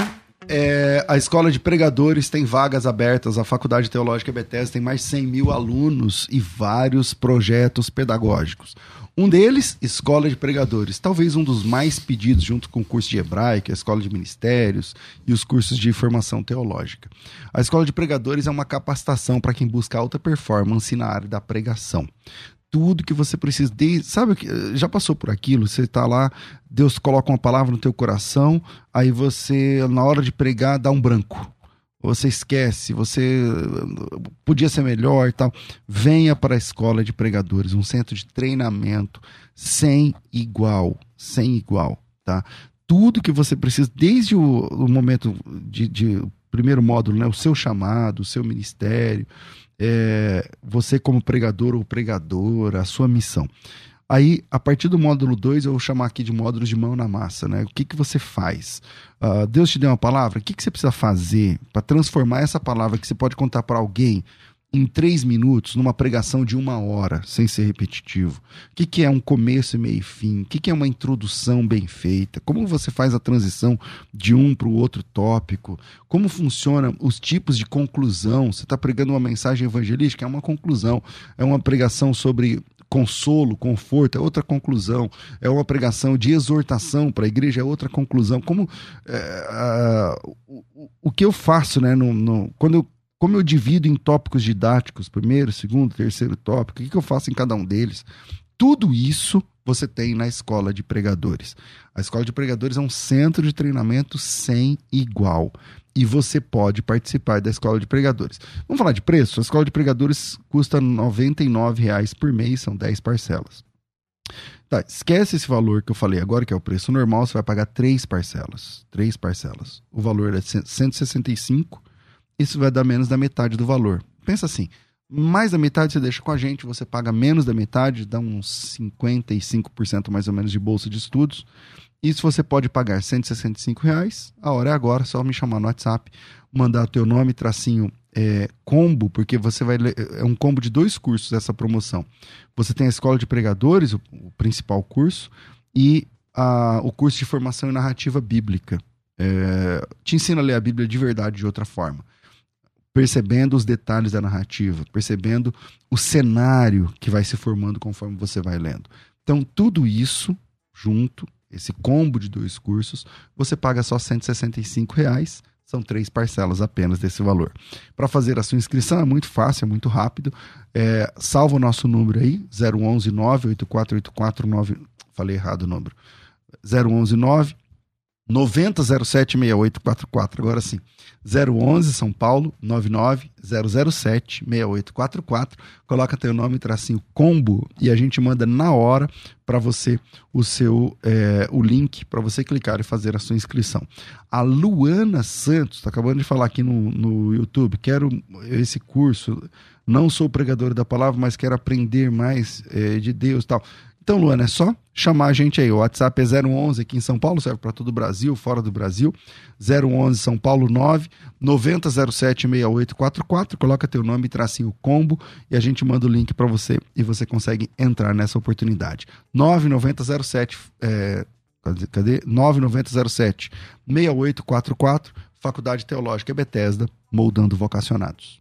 Speaker 1: É, a Escola de Pregadores tem vagas abertas, a Faculdade Teológica Bethesda tem mais de 100 mil alunos e vários projetos pedagógicos. Um deles, Escola de Pregadores, talvez um dos mais pedidos, junto com o curso de hebraica, a Escola de Ministérios e os cursos de formação teológica. A Escola de Pregadores é uma capacitação para quem busca alta performance na área da pregação tudo que você precisa. De, sabe, já passou por aquilo? Você está lá, Deus coloca uma palavra no teu coração, aí você, na hora de pregar, dá um branco você esquece, você podia ser melhor e tal. Venha para a escola de pregadores, um centro de treinamento sem igual, sem igual, tá? Tudo que você precisa, desde o, o momento de, de primeiro módulo, né, o seu chamado, o seu ministério, é, você como pregador ou pregadora, a sua missão. Aí, a partir do módulo 2, eu vou chamar aqui de módulos de mão na massa, né? O que, que você faz? Uh, Deus te deu uma palavra, o que, que você precisa fazer para transformar essa palavra que você pode contar para alguém em três minutos numa pregação de uma hora, sem ser repetitivo? O que, que é um começo, meio e fim? O que, que é uma introdução bem feita? Como você faz a transição de um para o outro tópico? Como funcionam os tipos de conclusão? Você está pregando uma mensagem evangelística? É uma conclusão. É uma pregação sobre consolo, conforto, é outra conclusão. É uma pregação de exortação para a igreja, é outra conclusão. Como é, o, o, que eu faço, né? No, no, quando eu, como eu divido em tópicos didáticos, primeiro, segundo, terceiro tópico, o que, que eu faço em cada um deles? Tudo isso você tem na escola de pregadores. A escola de pregadores é um centro de treinamento sem igual e você pode participar da escola de pregadores. Vamos falar de preço? A escola de pregadores custa R$ 99,00 por mês, são 10 parcelas. Tá, esquece esse valor que eu falei agora, que é o preço normal, você vai pagar três parcelas. Três parcelas. O valor é 165, isso vai dar menos da metade do valor. Pensa assim, mais da metade você deixa com a gente, você paga menos da metade, dá uns 55% mais ou menos de bolsa de estudos. Isso você pode pagar 165 reais. A hora é agora, só me chamar no WhatsApp, mandar o teu nome, tracinho é, combo, porque você vai é um combo de dois cursos essa promoção. Você tem a escola de pregadores, o, o principal curso, e a, o curso de formação em narrativa bíblica. É, te ensina a ler a Bíblia de verdade de outra forma. Percebendo os detalhes da narrativa, percebendo o cenário que vai se formando conforme você vai lendo. Então, tudo isso junto esse combo de dois cursos, você paga só 165 reais. São três parcelas apenas desse valor. Para fazer a sua inscrição é muito fácil, é muito rápido. É, salva o nosso número aí, 011 98484 9... Falei errado o número. 011 9 90076844. Agora sim. 011 São Paulo 99007 6844. Coloca teu nome tracinho combo e a gente manda na hora para você o seu é, o link para você clicar e fazer a sua inscrição. A Luana Santos está acabando de falar aqui no, no YouTube. Quero esse curso. Não sou pregador da palavra, mas quero aprender mais é, de Deus, tal. Então, Luana, é só chamar a gente aí. O WhatsApp é 011 aqui em São Paulo, serve para todo o Brasil, fora do Brasil. 011 São Paulo 9 9007 6844. Coloca teu nome tracinho combo e a gente manda o link para você e você consegue entrar nessa oportunidade. 9907 é, cadê? 9907 6844. Faculdade Teológica Bethesda, moldando vocacionados.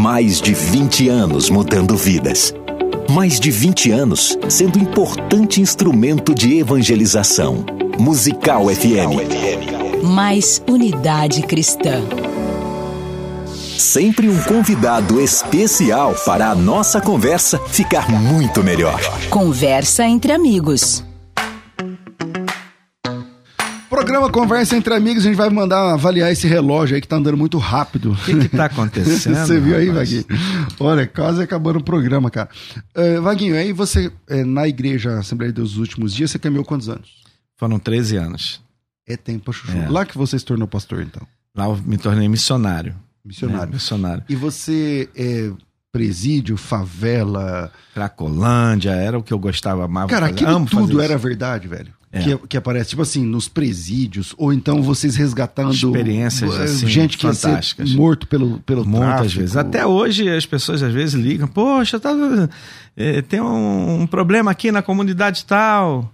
Speaker 3: Mais de 20 anos mudando vidas. Mais de 20 anos sendo importante instrumento de evangelização. Musical FM.
Speaker 4: Mais unidade cristã.
Speaker 3: Sempre um convidado especial para a nossa conversa ficar muito melhor.
Speaker 4: Conversa entre amigos.
Speaker 1: Programa Conversa entre Amigos, a gente vai mandar avaliar esse relógio aí que tá andando muito rápido.
Speaker 2: O que que tá acontecendo?
Speaker 1: você viu aí,
Speaker 2: rapaz?
Speaker 1: Vaguinho? Olha, quase acabando o programa, cara. Uh, Vaguinho, aí você, é, na igreja Assembleia de Deus dos últimos dias, você caminhou quantos anos?
Speaker 2: Foram 13 anos.
Speaker 1: É tempo, Chuchu.
Speaker 2: É.
Speaker 1: Lá que você se tornou pastor, então.
Speaker 2: Lá eu me tornei missionário.
Speaker 1: Missionário.
Speaker 2: né? Missionário.
Speaker 1: E você é presídio, favela.
Speaker 2: Cracolândia, era o que eu gostava, amava
Speaker 1: Cara,
Speaker 2: fazer.
Speaker 1: aquilo
Speaker 2: Amo
Speaker 1: tudo era verdade, velho.
Speaker 2: É.
Speaker 1: Que, que aparece, tipo assim, nos presídios, ou então vocês resgatando
Speaker 2: Experiências, assim,
Speaker 1: gente que ia
Speaker 2: fantásticas.
Speaker 1: ser morto pelo, pelo
Speaker 2: Muitas
Speaker 1: tráfico.
Speaker 2: vezes. Até hoje as pessoas às vezes ligam, poxa, tá, eh, tem um, um problema aqui na comunidade tal.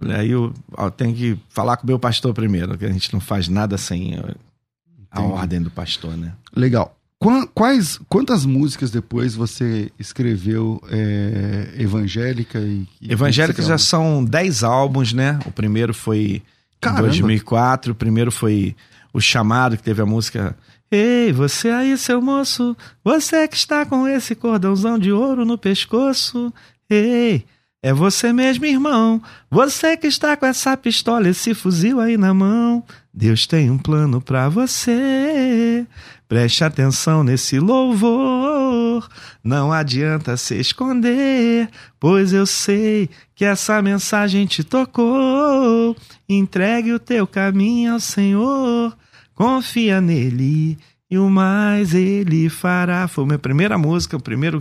Speaker 2: Aí eu, ó, tenho que falar com o meu pastor primeiro, que a gente não faz nada sem a
Speaker 1: Entendi.
Speaker 2: ordem do pastor, né?
Speaker 1: Legal. Qua- Quais, quantas músicas depois você escreveu é, evangélica e. e
Speaker 2: Evangélicos já são 10 álbuns, né? O primeiro foi
Speaker 1: Caramba.
Speaker 2: em 2004, o primeiro foi O Chamado, que teve a música Ei, você aí, seu moço, você que está com esse cordãozão de ouro no pescoço. Ei, é você mesmo, irmão, você que está com essa pistola, esse fuzil aí na mão. Deus tem um plano pra você. Preste atenção nesse louvor. Não adianta se esconder, pois eu sei que essa mensagem te tocou. Entregue o teu caminho ao Senhor, confia nele e o mais ele fará. Foi a minha primeira música, a primeira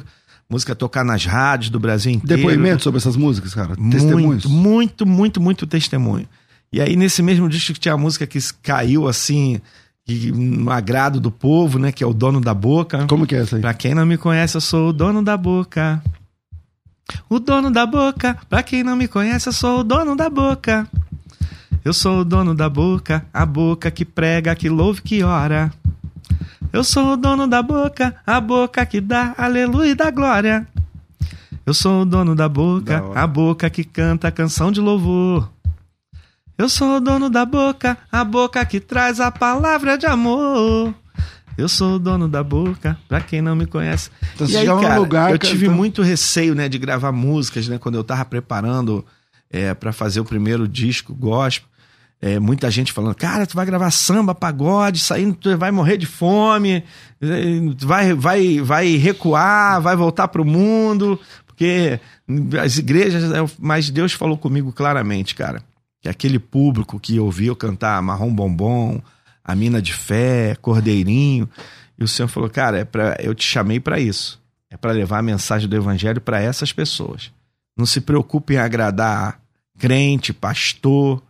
Speaker 2: música a tocar nas rádios do Brasil inteiro.
Speaker 1: Depoimento sobre essas músicas, cara? Testemunhos?
Speaker 2: Muito, muito, muito, muito testemunho. E aí, nesse mesmo disco que tinha a música que caiu assim, que, no agrado do povo, né? Que é o dono da boca.
Speaker 1: Como que é essa aí?
Speaker 2: Pra quem não me conhece, eu sou o dono da boca. O dono da boca. Pra quem não me conhece, eu sou o dono da boca. Eu sou o dono da boca, a boca que prega, que louve, que ora. Eu sou o dono da boca, a boca que dá aleluia e dá glória. Eu sou o dono da
Speaker 1: Da
Speaker 2: boca,
Speaker 1: hora.
Speaker 2: a boca que canta a canção de louvor. Eu sou o dono da boca, a boca que traz a palavra de amor. Eu sou o dono da boca, pra quem não me conhece.
Speaker 1: Então,
Speaker 2: e aí,
Speaker 1: num
Speaker 2: cara,
Speaker 1: lugar
Speaker 2: eu tive
Speaker 1: cantando-
Speaker 2: muito receio, né, de gravar músicas, né, quando eu tava preparando é, para fazer o primeiro disco gospel. É, muita gente falando, cara, tu vai gravar samba, pagode, saindo, tu vai morrer de fome, tu vai, vai, vai recuar, vai voltar pro mundo, porque as igrejas, é, mas Deus falou comigo claramente, cara, que aquele público que ouvia eu cantar Marrom Bombom, A Mina de Fé, Cordeirinho, e o Senhor falou, cara, é pra, eu te chamei para isso, é para levar a mensagem do evangelho para essas pessoas. Não se preocupe em agradar crente, pastor,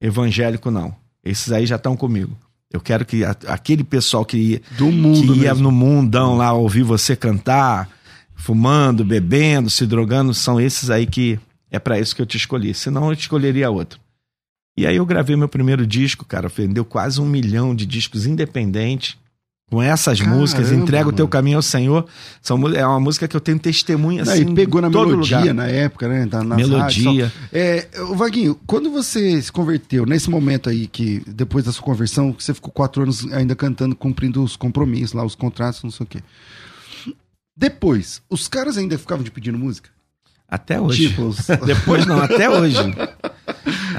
Speaker 2: evangélico, não. Esses aí já estão comigo. Eu quero que aquele pessoal que ia,
Speaker 1: Do mundo
Speaker 2: que ia no mundão lá ouvir você cantar, fumando, bebendo, se drogando, são esses aí que é para isso que eu te escolhi. Senão eu te escolheria outro. E aí eu gravei meu primeiro disco, cara, vendeu quase um milhão de discos independentes. Com essas
Speaker 1: Caramba,
Speaker 2: músicas, Entrega o Teu
Speaker 1: mano.
Speaker 2: Caminho ao Senhor. São, é uma música que eu tenho testemunha
Speaker 1: Não,
Speaker 2: assim.
Speaker 1: e pegou na melodia
Speaker 2: lugar.
Speaker 1: na época, né? Tá nas
Speaker 2: Melodia.
Speaker 1: rádios. É, Vaguinho, quando você se converteu, nesse momento aí, que depois da sua conversão, que você ficou quatro anos ainda cantando, cumprindo os compromissos lá, os contratos, não sei o quê. Depois, os caras ainda ficavam te pedindo música?
Speaker 2: Até hoje.
Speaker 1: Tipo, os-
Speaker 2: Depois não, até hoje.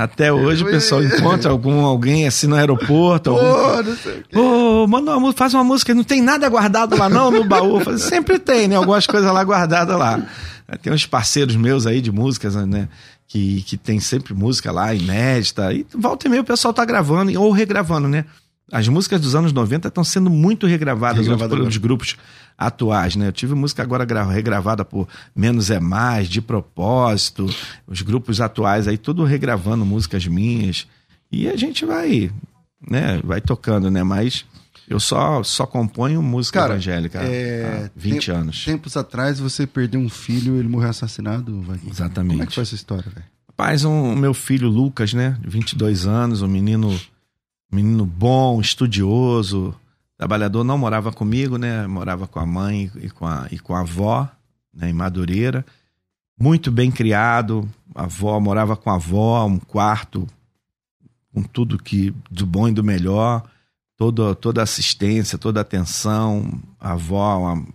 Speaker 2: Até hoje o pessoal encontra algum, alguém assim no aeroporto. algum-
Speaker 1: Pô, não sei o quê.
Speaker 2: Ô, manda uma música, faz uma música, não tem nada guardado lá não no baú. Falei, Sempre tem, né? Algumas coisas lá guardadas lá. Tem uns parceiros meus aí de músicas, né? Que, que tem sempre música lá, inédita. E volta e meia o pessoal tá gravando ou regravando, né? As músicas dos anos 90 estão sendo muito regravadas
Speaker 1: Regravada
Speaker 2: pelos grupos atuais, né? Eu tive música agora gra- regravada por Menos é Mais, De Propósito, os grupos atuais aí, tudo regravando músicas minhas. E a gente vai, né? Vai tocando, né? Mas eu só, só componho música
Speaker 1: Cara,
Speaker 2: evangélica
Speaker 1: é,
Speaker 2: há 20
Speaker 1: tem-
Speaker 2: anos.
Speaker 1: Tempos atrás você perdeu um filho ele morreu assassinado, Vaguinho.
Speaker 2: Exatamente.
Speaker 1: Como é que foi essa história, velho?
Speaker 2: Rapaz, um, meu filho Lucas, né? de 22 anos, um menino, menino bom, estudioso, trabalhador, não morava comigo, né? Morava com a mãe e com a, e com a avó, né? Em Madureira. Muito bem criado. A avó morava com a avó, um quarto com tudo que do bom e do melhor, toda toda assistência, toda atenção. A avó, uma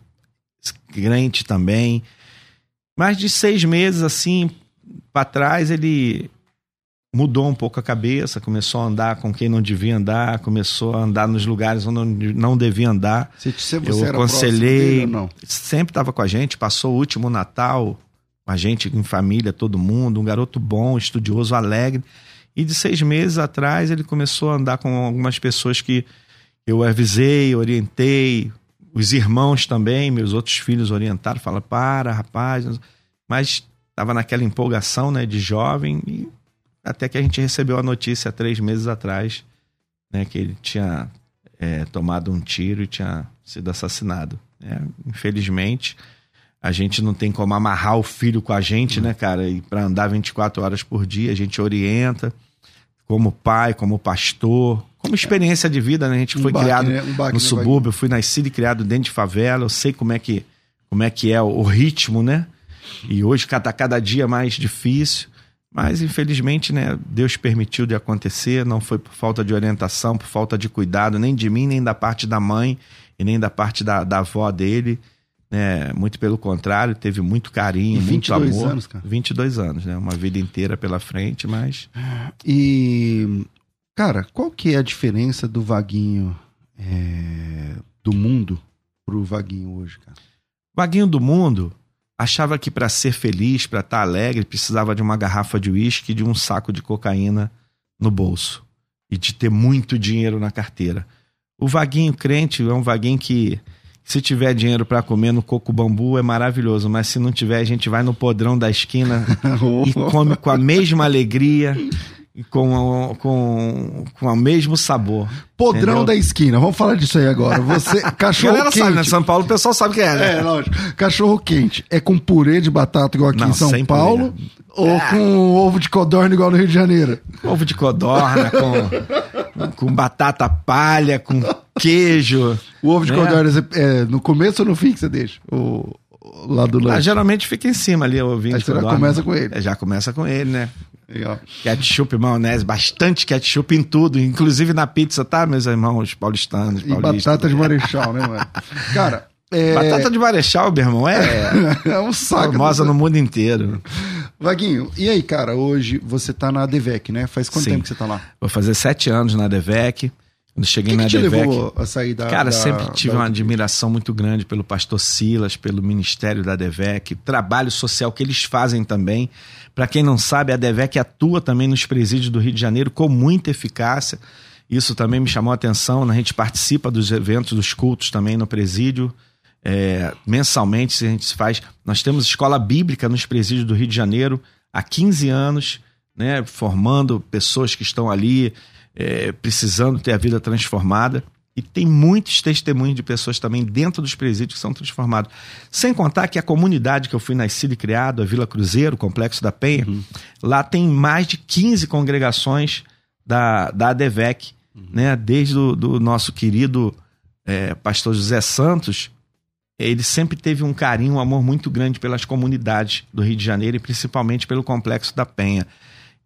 Speaker 2: crente também. Mais de seis meses assim para trás ele mudou um pouco a cabeça, começou a andar com quem não devia andar, começou a andar nos lugares onde não devia andar.
Speaker 1: Você, você
Speaker 2: Eu aconselhei, sempre estava com a gente, passou o último Natal com a gente em família, todo mundo, um garoto bom, estudioso, alegre. E de seis meses atrás ele começou a andar com algumas pessoas que eu avisei, orientei, os irmãos também, meus outros filhos orientaram, falaram, para, rapaz. Mas estava naquela empolgação né, de jovem e até que a gente recebeu a notícia três meses atrás né, que ele tinha é, tomado um tiro e tinha sido assassinado. né? infelizmente, a gente não tem como amarrar o filho com a gente, né, cara? E para andar 24 horas por dia, a gente orienta como pai, como pastor, como experiência de vida, né? A gente
Speaker 1: Um
Speaker 2: foi
Speaker 1: baque,
Speaker 2: criado
Speaker 1: né? Um baque,
Speaker 2: no
Speaker 1: né,
Speaker 2: subúrbio, fui nascido e criado dentro de favela, eu sei como é que, como é, que é o, o ritmo, né? E hoje cada, cada dia mais difícil. Mas, infelizmente, né, Deus permitiu de acontecer, não foi por falta de orientação, por falta de cuidado, nem de mim, nem da parte da mãe e nem da parte da, da avó dele. Né? Muito pelo contrário, teve muito carinho,
Speaker 1: E
Speaker 2: muito
Speaker 1: 22
Speaker 2: amor.
Speaker 1: anos, cara.
Speaker 2: 22 anos, né? Uma vida inteira pela frente, mas
Speaker 1: E, cara, qual que é a diferença do Vaguinho é, do mundo pro Vaguinho hoje, cara?
Speaker 2: Vaguinho do mundo achava que para ser feliz, para estar alegre, precisava de uma garrafa de uísque e de um saco de cocaína no bolso. E de ter muito dinheiro na carteira. O Vaguinho crente é um Vaguinho que se tiver dinheiro para comer no coco bambu é maravilhoso, mas se não tiver a gente vai no podrão da esquina e come com a mesma alegria com, com, com o mesmo sabor.
Speaker 1: Podrão
Speaker 2: Entendeu?
Speaker 1: da esquina, vamos falar disso aí agora. Você, cachorro quente.
Speaker 2: sabe, né? São Paulo o pessoal sabe que é, né?
Speaker 1: É, lógico. Cachorro quente é com purê de batata igual aqui
Speaker 2: Não,
Speaker 1: em São Paulo
Speaker 2: purê.
Speaker 1: ou com ovo de codorna igual no Rio de Janeiro?
Speaker 2: Ovo de codorna com, com batata palha, com queijo.
Speaker 1: O ovo de
Speaker 2: né?
Speaker 1: codorna é no começo ou no fim que você deixa? O, o lá do
Speaker 2: Ah, geralmente fica em cima ali o ovinho
Speaker 1: Aí você já começa com ele.
Speaker 2: É, já começa com ele, né?
Speaker 1: Legal.
Speaker 2: Ketchup, maionese, bastante ketchup em tudo, inclusive na pizza, tá, meus irmãos paulistanos,
Speaker 1: E
Speaker 2: paulistas.
Speaker 1: batata de marechal, né, mano? Cara, é,
Speaker 2: Batata de Marechal, meu irmão, é
Speaker 1: é um saco.
Speaker 2: famosa no mundo inteiro.
Speaker 1: Vaguinho, e aí, cara, hoje você tá na DEVEC, né? Faz quanto
Speaker 2: Sim.
Speaker 1: tempo que você tá lá?
Speaker 2: Vou fazer sete anos na DEVEC. Quando cheguei
Speaker 1: que,
Speaker 2: na
Speaker 1: que te
Speaker 2: DEVEC.
Speaker 1: levou a sair da.
Speaker 2: Cara,
Speaker 1: da-
Speaker 2: sempre tive
Speaker 1: da-
Speaker 2: uma admiração muito grande pelo pastor Silas, pelo ministério da DEVEC, trabalho social que eles fazem também. Para quem não sabe, a DEVEC atua também nos presídios do Rio de Janeiro com muita eficácia. Isso também me chamou a atenção. né? A gente participa dos eventos, dos cultos também no presídio. É, mensalmente a gente faz. Nós temos escola bíblica nos presídios do Rio de Janeiro há 15 anos, né? formando pessoas que estão ali é, precisando ter a vida transformada. E tem muitos testemunhos de pessoas também dentro dos presídios que são transformados. Sem contar que a comunidade que eu fui nascido e criado, a Vila Cruzeiro, o Complexo da Penha, lá tem mais de 15 congregações da, da ADVEC, né? Desde o do nosso querido é, pastor José Santos, ele sempre teve um carinho, um amor muito grande pelas comunidades do Rio de Janeiro e principalmente pelo Complexo da Penha.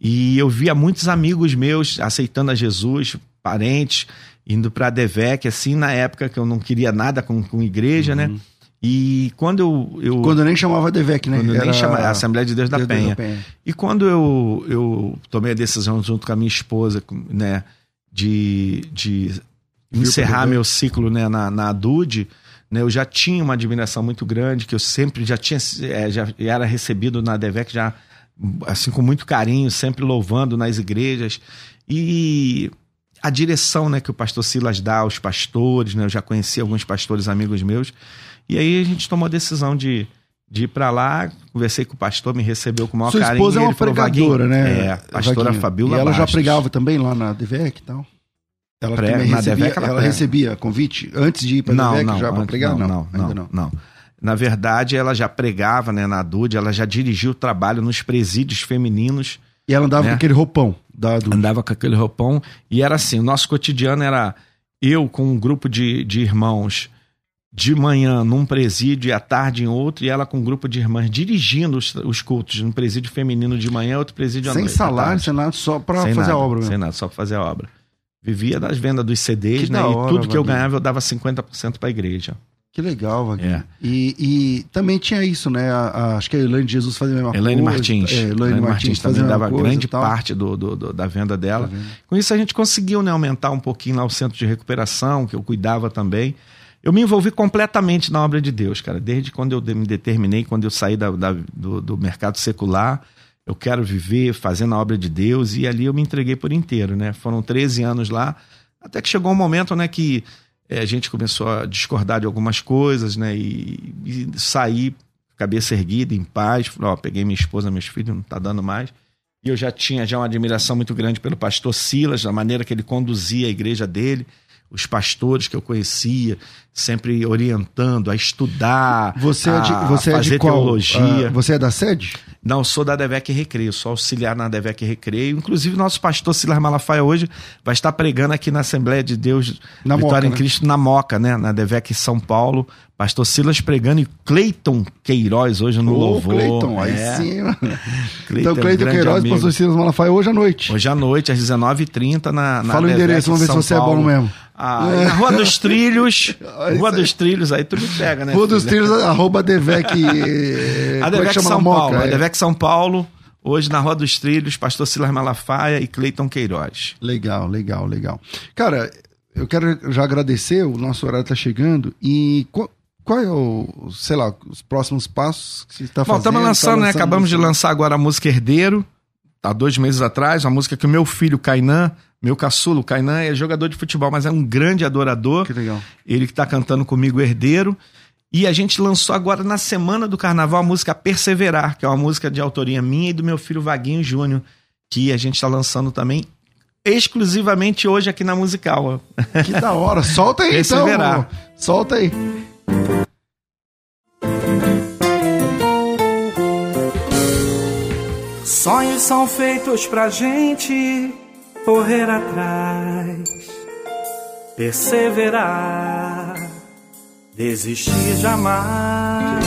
Speaker 2: E eu via muitos amigos meus aceitando a Jesus, parentes, indo para a DEVEC, assim, na época que eu não queria nada com, com igreja, né? E quando eu, eu.
Speaker 1: Quando nem chamava DEVEC, né?
Speaker 2: Quando
Speaker 1: Era
Speaker 2: nem chamava a Assembleia de Deus da,
Speaker 1: Deus
Speaker 2: Penha.
Speaker 1: da Penha.
Speaker 2: E quando eu, eu tomei a decisão junto com a minha esposa, né, de, de encerrar meu ciclo né, na, na ADUD, né, eu já tinha uma admiração muito grande, que eu sempre já tinha, é, já era recebido na DEVEC já, assim, com muito carinho, sempre louvando nas igrejas. E a direção né, que o pastor Silas dá aos pastores, né, eu já conheci alguns pastores amigos meus, e aí a gente tomou a decisão de, de ir para lá, conversei com o pastor, me recebeu com o maior
Speaker 1: Sua
Speaker 2: carinho.
Speaker 1: esposa é uma
Speaker 2: falou,
Speaker 1: pregadora,
Speaker 2: "Vaguinho",
Speaker 1: né?
Speaker 2: É, pastora
Speaker 1: Vaguinho.
Speaker 2: Fabiola
Speaker 1: E ela já
Speaker 2: Bastos.
Speaker 1: pregava também lá na DEVEC e tal? Ela recebia,
Speaker 2: ela
Speaker 1: ela recebia convite antes de ir para
Speaker 2: não,
Speaker 1: DEVEC
Speaker 2: não,
Speaker 1: já para pregar?
Speaker 2: não, não,
Speaker 1: ainda
Speaker 2: não, não. Na verdade, ela já pregava né, na DUD, ela já dirigiu o trabalho nos presídios femininos,
Speaker 1: E ela andava
Speaker 2: Né?
Speaker 1: com aquele roupão da do...
Speaker 2: andava com aquele roupão, e era assim, o nosso cotidiano era eu com um grupo de, de irmãos de manhã num presídio e à tarde em outro, e ela com um grupo de irmãs dirigindo os, os cultos, um presídio feminino de manhã, outro presídio à
Speaker 1: sem
Speaker 2: noite. à
Speaker 1: salário, sem nada, só para
Speaker 2: Sem
Speaker 1: fazer
Speaker 2: nada,
Speaker 1: a obra mesmo.
Speaker 2: Sem nada, só pra fazer a obra. Vivia das vendas dos CDs,
Speaker 1: Que
Speaker 2: né?
Speaker 1: da
Speaker 2: e
Speaker 1: hora,
Speaker 2: tudo que eu ganhava eu dava 50% pra igreja.
Speaker 1: Que legal, Vaguinho.
Speaker 2: É.
Speaker 1: E, e também tinha isso, né? A- a- acho que a Elaine Jesus fazia a mesma
Speaker 2: Elaine
Speaker 1: coisa.
Speaker 2: Martins.
Speaker 1: É, Elaine,
Speaker 2: Elaine
Speaker 1: Martins,
Speaker 2: Martins também dava grande parte do, do- do- da venda dela.
Speaker 1: Tá?
Speaker 2: Com isso a gente conseguiu né, aumentar um pouquinho lá o centro de recuperação, que eu cuidava também. Eu me envolvi completamente na obra de Deus, cara. Desde quando eu me determinei, quando eu saí da- da- do, do mercado secular, eu quero viver fazendo a obra de Deus e ali eu me entreguei por inteiro, né? Foram 13 anos lá, até que chegou um momento, né, que eh, a gente começou a discordar de algumas coisas, né, e, e saí cabeça erguida, em paz, falei, ó, peguei minha esposa, meus filhos, não tá dando mais. E eu já tinha já uma admiração muito grande pelo pastor Silas, da maneira que ele conduzia a igreja dele, os pastores que eu conhecia, sempre orientando a estudar,
Speaker 1: Você é de,
Speaker 2: a
Speaker 1: você é
Speaker 2: fazer
Speaker 1: de qual?
Speaker 2: teologia.
Speaker 1: Ah, você é da sede?
Speaker 2: Não, sou da Devec Recreio, sou auxiliar na Devec Recreio. Inclusive, nosso pastor Silas Malafaia hoje vai estar pregando aqui na Assembleia de Deus
Speaker 1: Na
Speaker 2: Vitória
Speaker 1: Moca,
Speaker 2: em
Speaker 1: né?
Speaker 2: Cristo, na Moca, né? Na Devec São Paulo. Pastor Silas pregando e Cleiton Queiroz hoje no
Speaker 1: Ô,
Speaker 2: Louvor.
Speaker 1: Cleiton, aí
Speaker 2: É,
Speaker 1: sim.
Speaker 2: Cleiton
Speaker 1: então,
Speaker 2: é um
Speaker 1: Cleiton Queiroz,
Speaker 2: amigo.
Speaker 1: pastor Silas Malafaia, hoje à noite.
Speaker 2: Hoje à noite, às 19h30, na, na
Speaker 1: Fala o
Speaker 2: Devec
Speaker 1: endereço, vamos ver se você é bom
Speaker 2: Paulo.
Speaker 1: mesmo.
Speaker 2: Ah, e na Rua dos Trilhos. Rua dos Trilhos, aí tu me pega, né?
Speaker 1: Rua dos
Speaker 2: filho?
Speaker 1: Trilhos, arroba Devec. eh,
Speaker 2: A
Speaker 1: como é
Speaker 2: São
Speaker 1: a?
Speaker 2: Paulo. A
Speaker 1: É.
Speaker 2: Devec São Paulo, hoje na Rua dos Trilhos, pastor Silas Malafaia e Cleiton Queiroz.
Speaker 1: Legal, legal, legal. Cara, eu quero já agradecer, o nosso horário tá chegando. E qual, qual é o, sei lá, os próximos passos que você está
Speaker 2: Bom,
Speaker 1: fazendo?
Speaker 2: estamos
Speaker 1: Tá
Speaker 2: lançando, né? Acabamos de lançar agora a música Herdeiro, há dois meses atrás, uma música que o meu filho, Kainan, meu caçulo, Kainan, é jogador de futebol, mas é um grande adorador.
Speaker 1: Que legal.
Speaker 2: Ele que está cantando comigo Herdeiro. E a gente lançou agora na semana do carnaval a música Perseverar, que é uma música de autoria minha e do meu filho Vaguinho Júnior, que a gente está lançando também exclusivamente hoje aqui na musical.
Speaker 1: Que da hora. Solta aí, então.
Speaker 2: Perseverar.
Speaker 1: Solta aí.
Speaker 5: Sonhos são feitos pra gente correr atrás, perseverar, desistir jamais.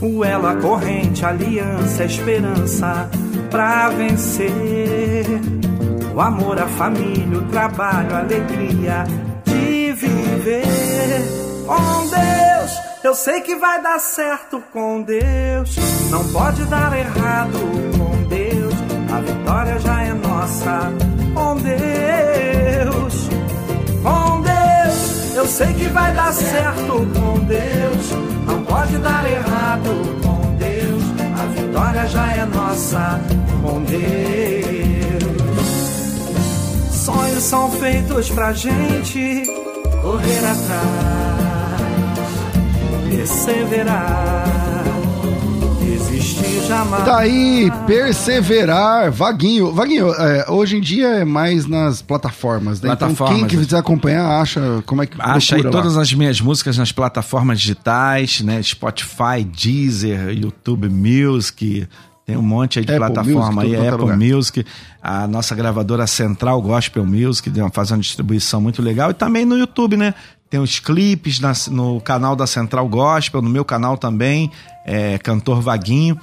Speaker 5: O elo, a corrente, a aliança, a esperança pra vencer. O amor, a família, o trabalho, a alegria de viver. Com Deus, eu sei que vai dar certo com Deus. Não pode dar errado com Deus. A vitória já é com Deus. Com Deus, eu sei que vai dar certo com Deus. Não pode dar errado com Deus. A vitória já é nossa com Deus. Sonhos são feitos pra gente correr atrás, perseverar, jamais.
Speaker 1: Tá aí, perseverar. Vaguinho. Vaguinho, é, hoje em dia é mais nas plataformas, né? Então,
Speaker 2: Plataformas.
Speaker 1: quem que quiser acompanhar, acha como é que
Speaker 2: Acha aí
Speaker 1: lá?
Speaker 2: todas as minhas músicas nas plataformas digitais, né? Spotify, Deezer, YouTube Music, Tem um monte aí de
Speaker 1: Apple
Speaker 2: plataforma
Speaker 1: Music,
Speaker 2: aí,
Speaker 1: é
Speaker 2: Apple
Speaker 1: lugar.
Speaker 2: Music, a nossa gravadora Central Gospel Music, faz uma distribuição muito legal. E também no YouTube, né? Tem os clipes na- no canal da Central Gospel, no meu canal também, é, Cantor Vaguinho.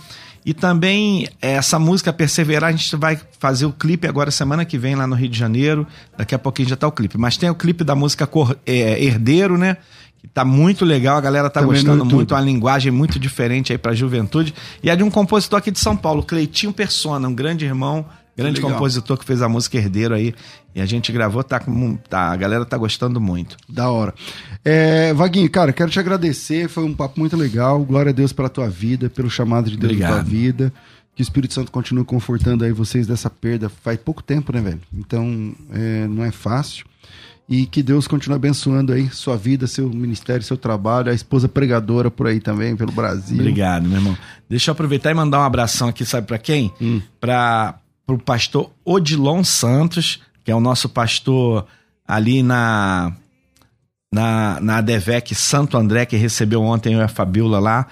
Speaker 2: E também é, essa música Perseverar, a gente vai fazer o clipe agora semana que vem lá no Rio de Janeiro. Daqui a pouquinho já tá o clipe. Mas tem o clipe da música Cor- é, Herdeiro, né? Que tá muito legal, a galera tá
Speaker 1: Também
Speaker 2: gostando muito, uma linguagem muito diferente aí pra juventude. E é de um compositor aqui de São Paulo, Cleitinho Persona, um grande irmão, grande compositor que fez a música Herdeiro aí. E a gente gravou, tá, com- tá, a galera tá gostando muito.
Speaker 1: Da hora. É, Vaguinho, cara, quero te agradecer. Foi um papo muito legal. Glória a Deus pela tua vida, pelo chamado de Deus na tua vida. Que o Espírito Santo continue confortando aí vocês dessa perda. Faz pouco tempo, né, velho? Então, é, não é fácil. E que Deus continue abençoando aí sua vida, seu ministério, seu trabalho, a esposa pregadora por aí também, pelo Brasil.
Speaker 2: Obrigado, meu irmão. Deixa eu aproveitar e mandar um abração aqui, sabe pra quem?
Speaker 1: Hum.
Speaker 2: Para pro pastor Odilon Santos, que é o nosso pastor ali na na, na ADVEC Santo André, que recebeu ontem eu e a Fabiola lá.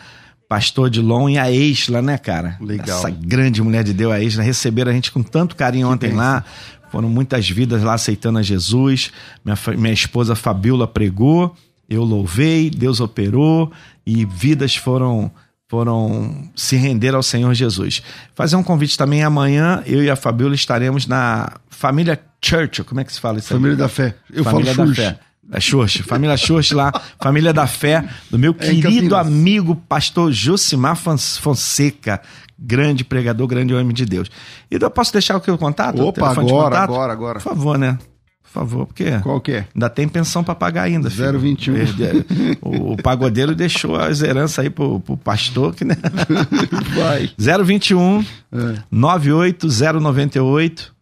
Speaker 2: Pastor Odilon e a Isla, né, cara?
Speaker 1: Legal.
Speaker 2: Essa grande mulher de Deus, a Isla, receberam a gente com tanto carinho ontem
Speaker 1: bênção.
Speaker 2: lá. Foram muitas vidas lá aceitando a Jesus. Minha, minha esposa Fabiola pregou, eu louvei, Deus operou e vidas foram foram se render ao Senhor Jesus. Fazer um convite também amanhã, eu e a Fabiola estaremos na Família Church, como é que se fala isso aí?
Speaker 1: Família da Fé. Eu
Speaker 2: Família
Speaker 1: falo
Speaker 2: da
Speaker 1: Xuxa.
Speaker 2: Fé. Da Xuxa, família Xuxa lá, família da fé, do meu
Speaker 1: É
Speaker 2: querido amigo pastor Josimar Fons- Fonseca, grande pregador, grande homem de Deus. E eu posso deixar o que o contato?
Speaker 1: Opa, agora,
Speaker 2: contato?
Speaker 1: agora, agora.
Speaker 2: Por favor, né? Por favor, porque
Speaker 1: Qual que é?
Speaker 2: ainda tem pensão pra pagar ainda. filho.
Speaker 1: 021.
Speaker 2: O, o pagodeiro deixou as heranças aí pro, pro pastor, que né?
Speaker 1: Vai.
Speaker 2: 021
Speaker 1: É.
Speaker 2: 98098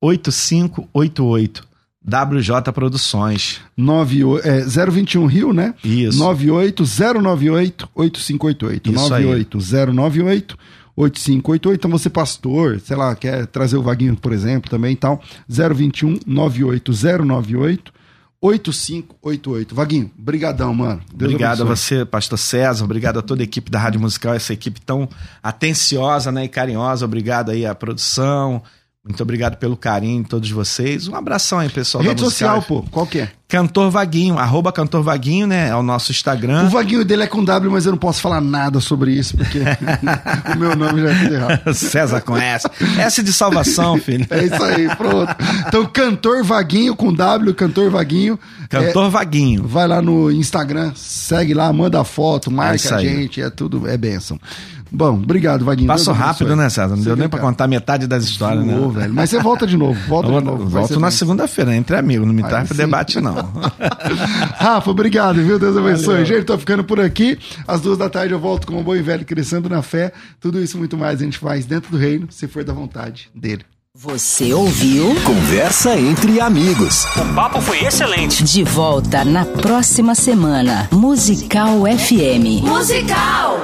Speaker 2: 8588 WJ Produções.
Speaker 1: 98, é, 021 Rio, né?
Speaker 2: Isso.
Speaker 1: 98098 8588.
Speaker 2: Isso aí.
Speaker 1: 98098 8588. Então você, pastor, sei lá, quer trazer o Vaguinho, por exemplo, também e tal. 021 98098 8588. Vaguinho, brigadão, mano. Deus
Speaker 2: obrigado a
Speaker 1: abençoe.
Speaker 2: você, pastor César. Obrigado a toda a equipe da Rádio Musical, essa equipe tão atenciosa né, e carinhosa. Obrigado aí à produção. Muito obrigado pelo carinho de todos vocês. Um abração aí, pessoal
Speaker 1: Rede
Speaker 2: da
Speaker 1: social, pô, qual que é?
Speaker 2: Cantor Vaguinho, arroba Cantor Vaguinho, né? É o nosso Instagram.
Speaker 1: O Vaguinho dele é com W, mas eu não posso falar nada sobre isso, porque o meu nome já é errado.
Speaker 2: César com S. De salvação, filho.
Speaker 1: É isso aí, pronto. Então, Cantor Vaguinho com W, Cantor Vaguinho.
Speaker 2: Cantor Vaguinho.
Speaker 1: Vai lá no Instagram, segue lá, manda foto,
Speaker 2: É
Speaker 1: marca
Speaker 2: isso
Speaker 1: a gente, é tudo, é bênção. Bom, obrigado, Vaguinho.
Speaker 2: Passou rápido, né, César? Não
Speaker 1: Você
Speaker 2: deu nem pra
Speaker 1: cara.
Speaker 2: contar metade das histórias, né?
Speaker 1: velho. Mas você volta de novo, volta de novo.
Speaker 2: volto na segunda-feira, entre amigos. Não me
Speaker 1: Aí
Speaker 2: traz pro
Speaker 1: sim.
Speaker 2: debate, não.
Speaker 1: Rafa, obrigado, viu? Deus abençoe.
Speaker 2: Valeu.
Speaker 1: Gente, tô ficando por aqui. Às duas da tarde eu volto com o bom e velho crescendo na fé. Tudo isso e muito mais a gente faz dentro do reino, se for da vontade dele.
Speaker 4: Você ouviu?
Speaker 3: Conversa entre amigos.
Speaker 6: O papo foi excelente.
Speaker 4: De volta na próxima semana. Musical FM.
Speaker 7: Musical!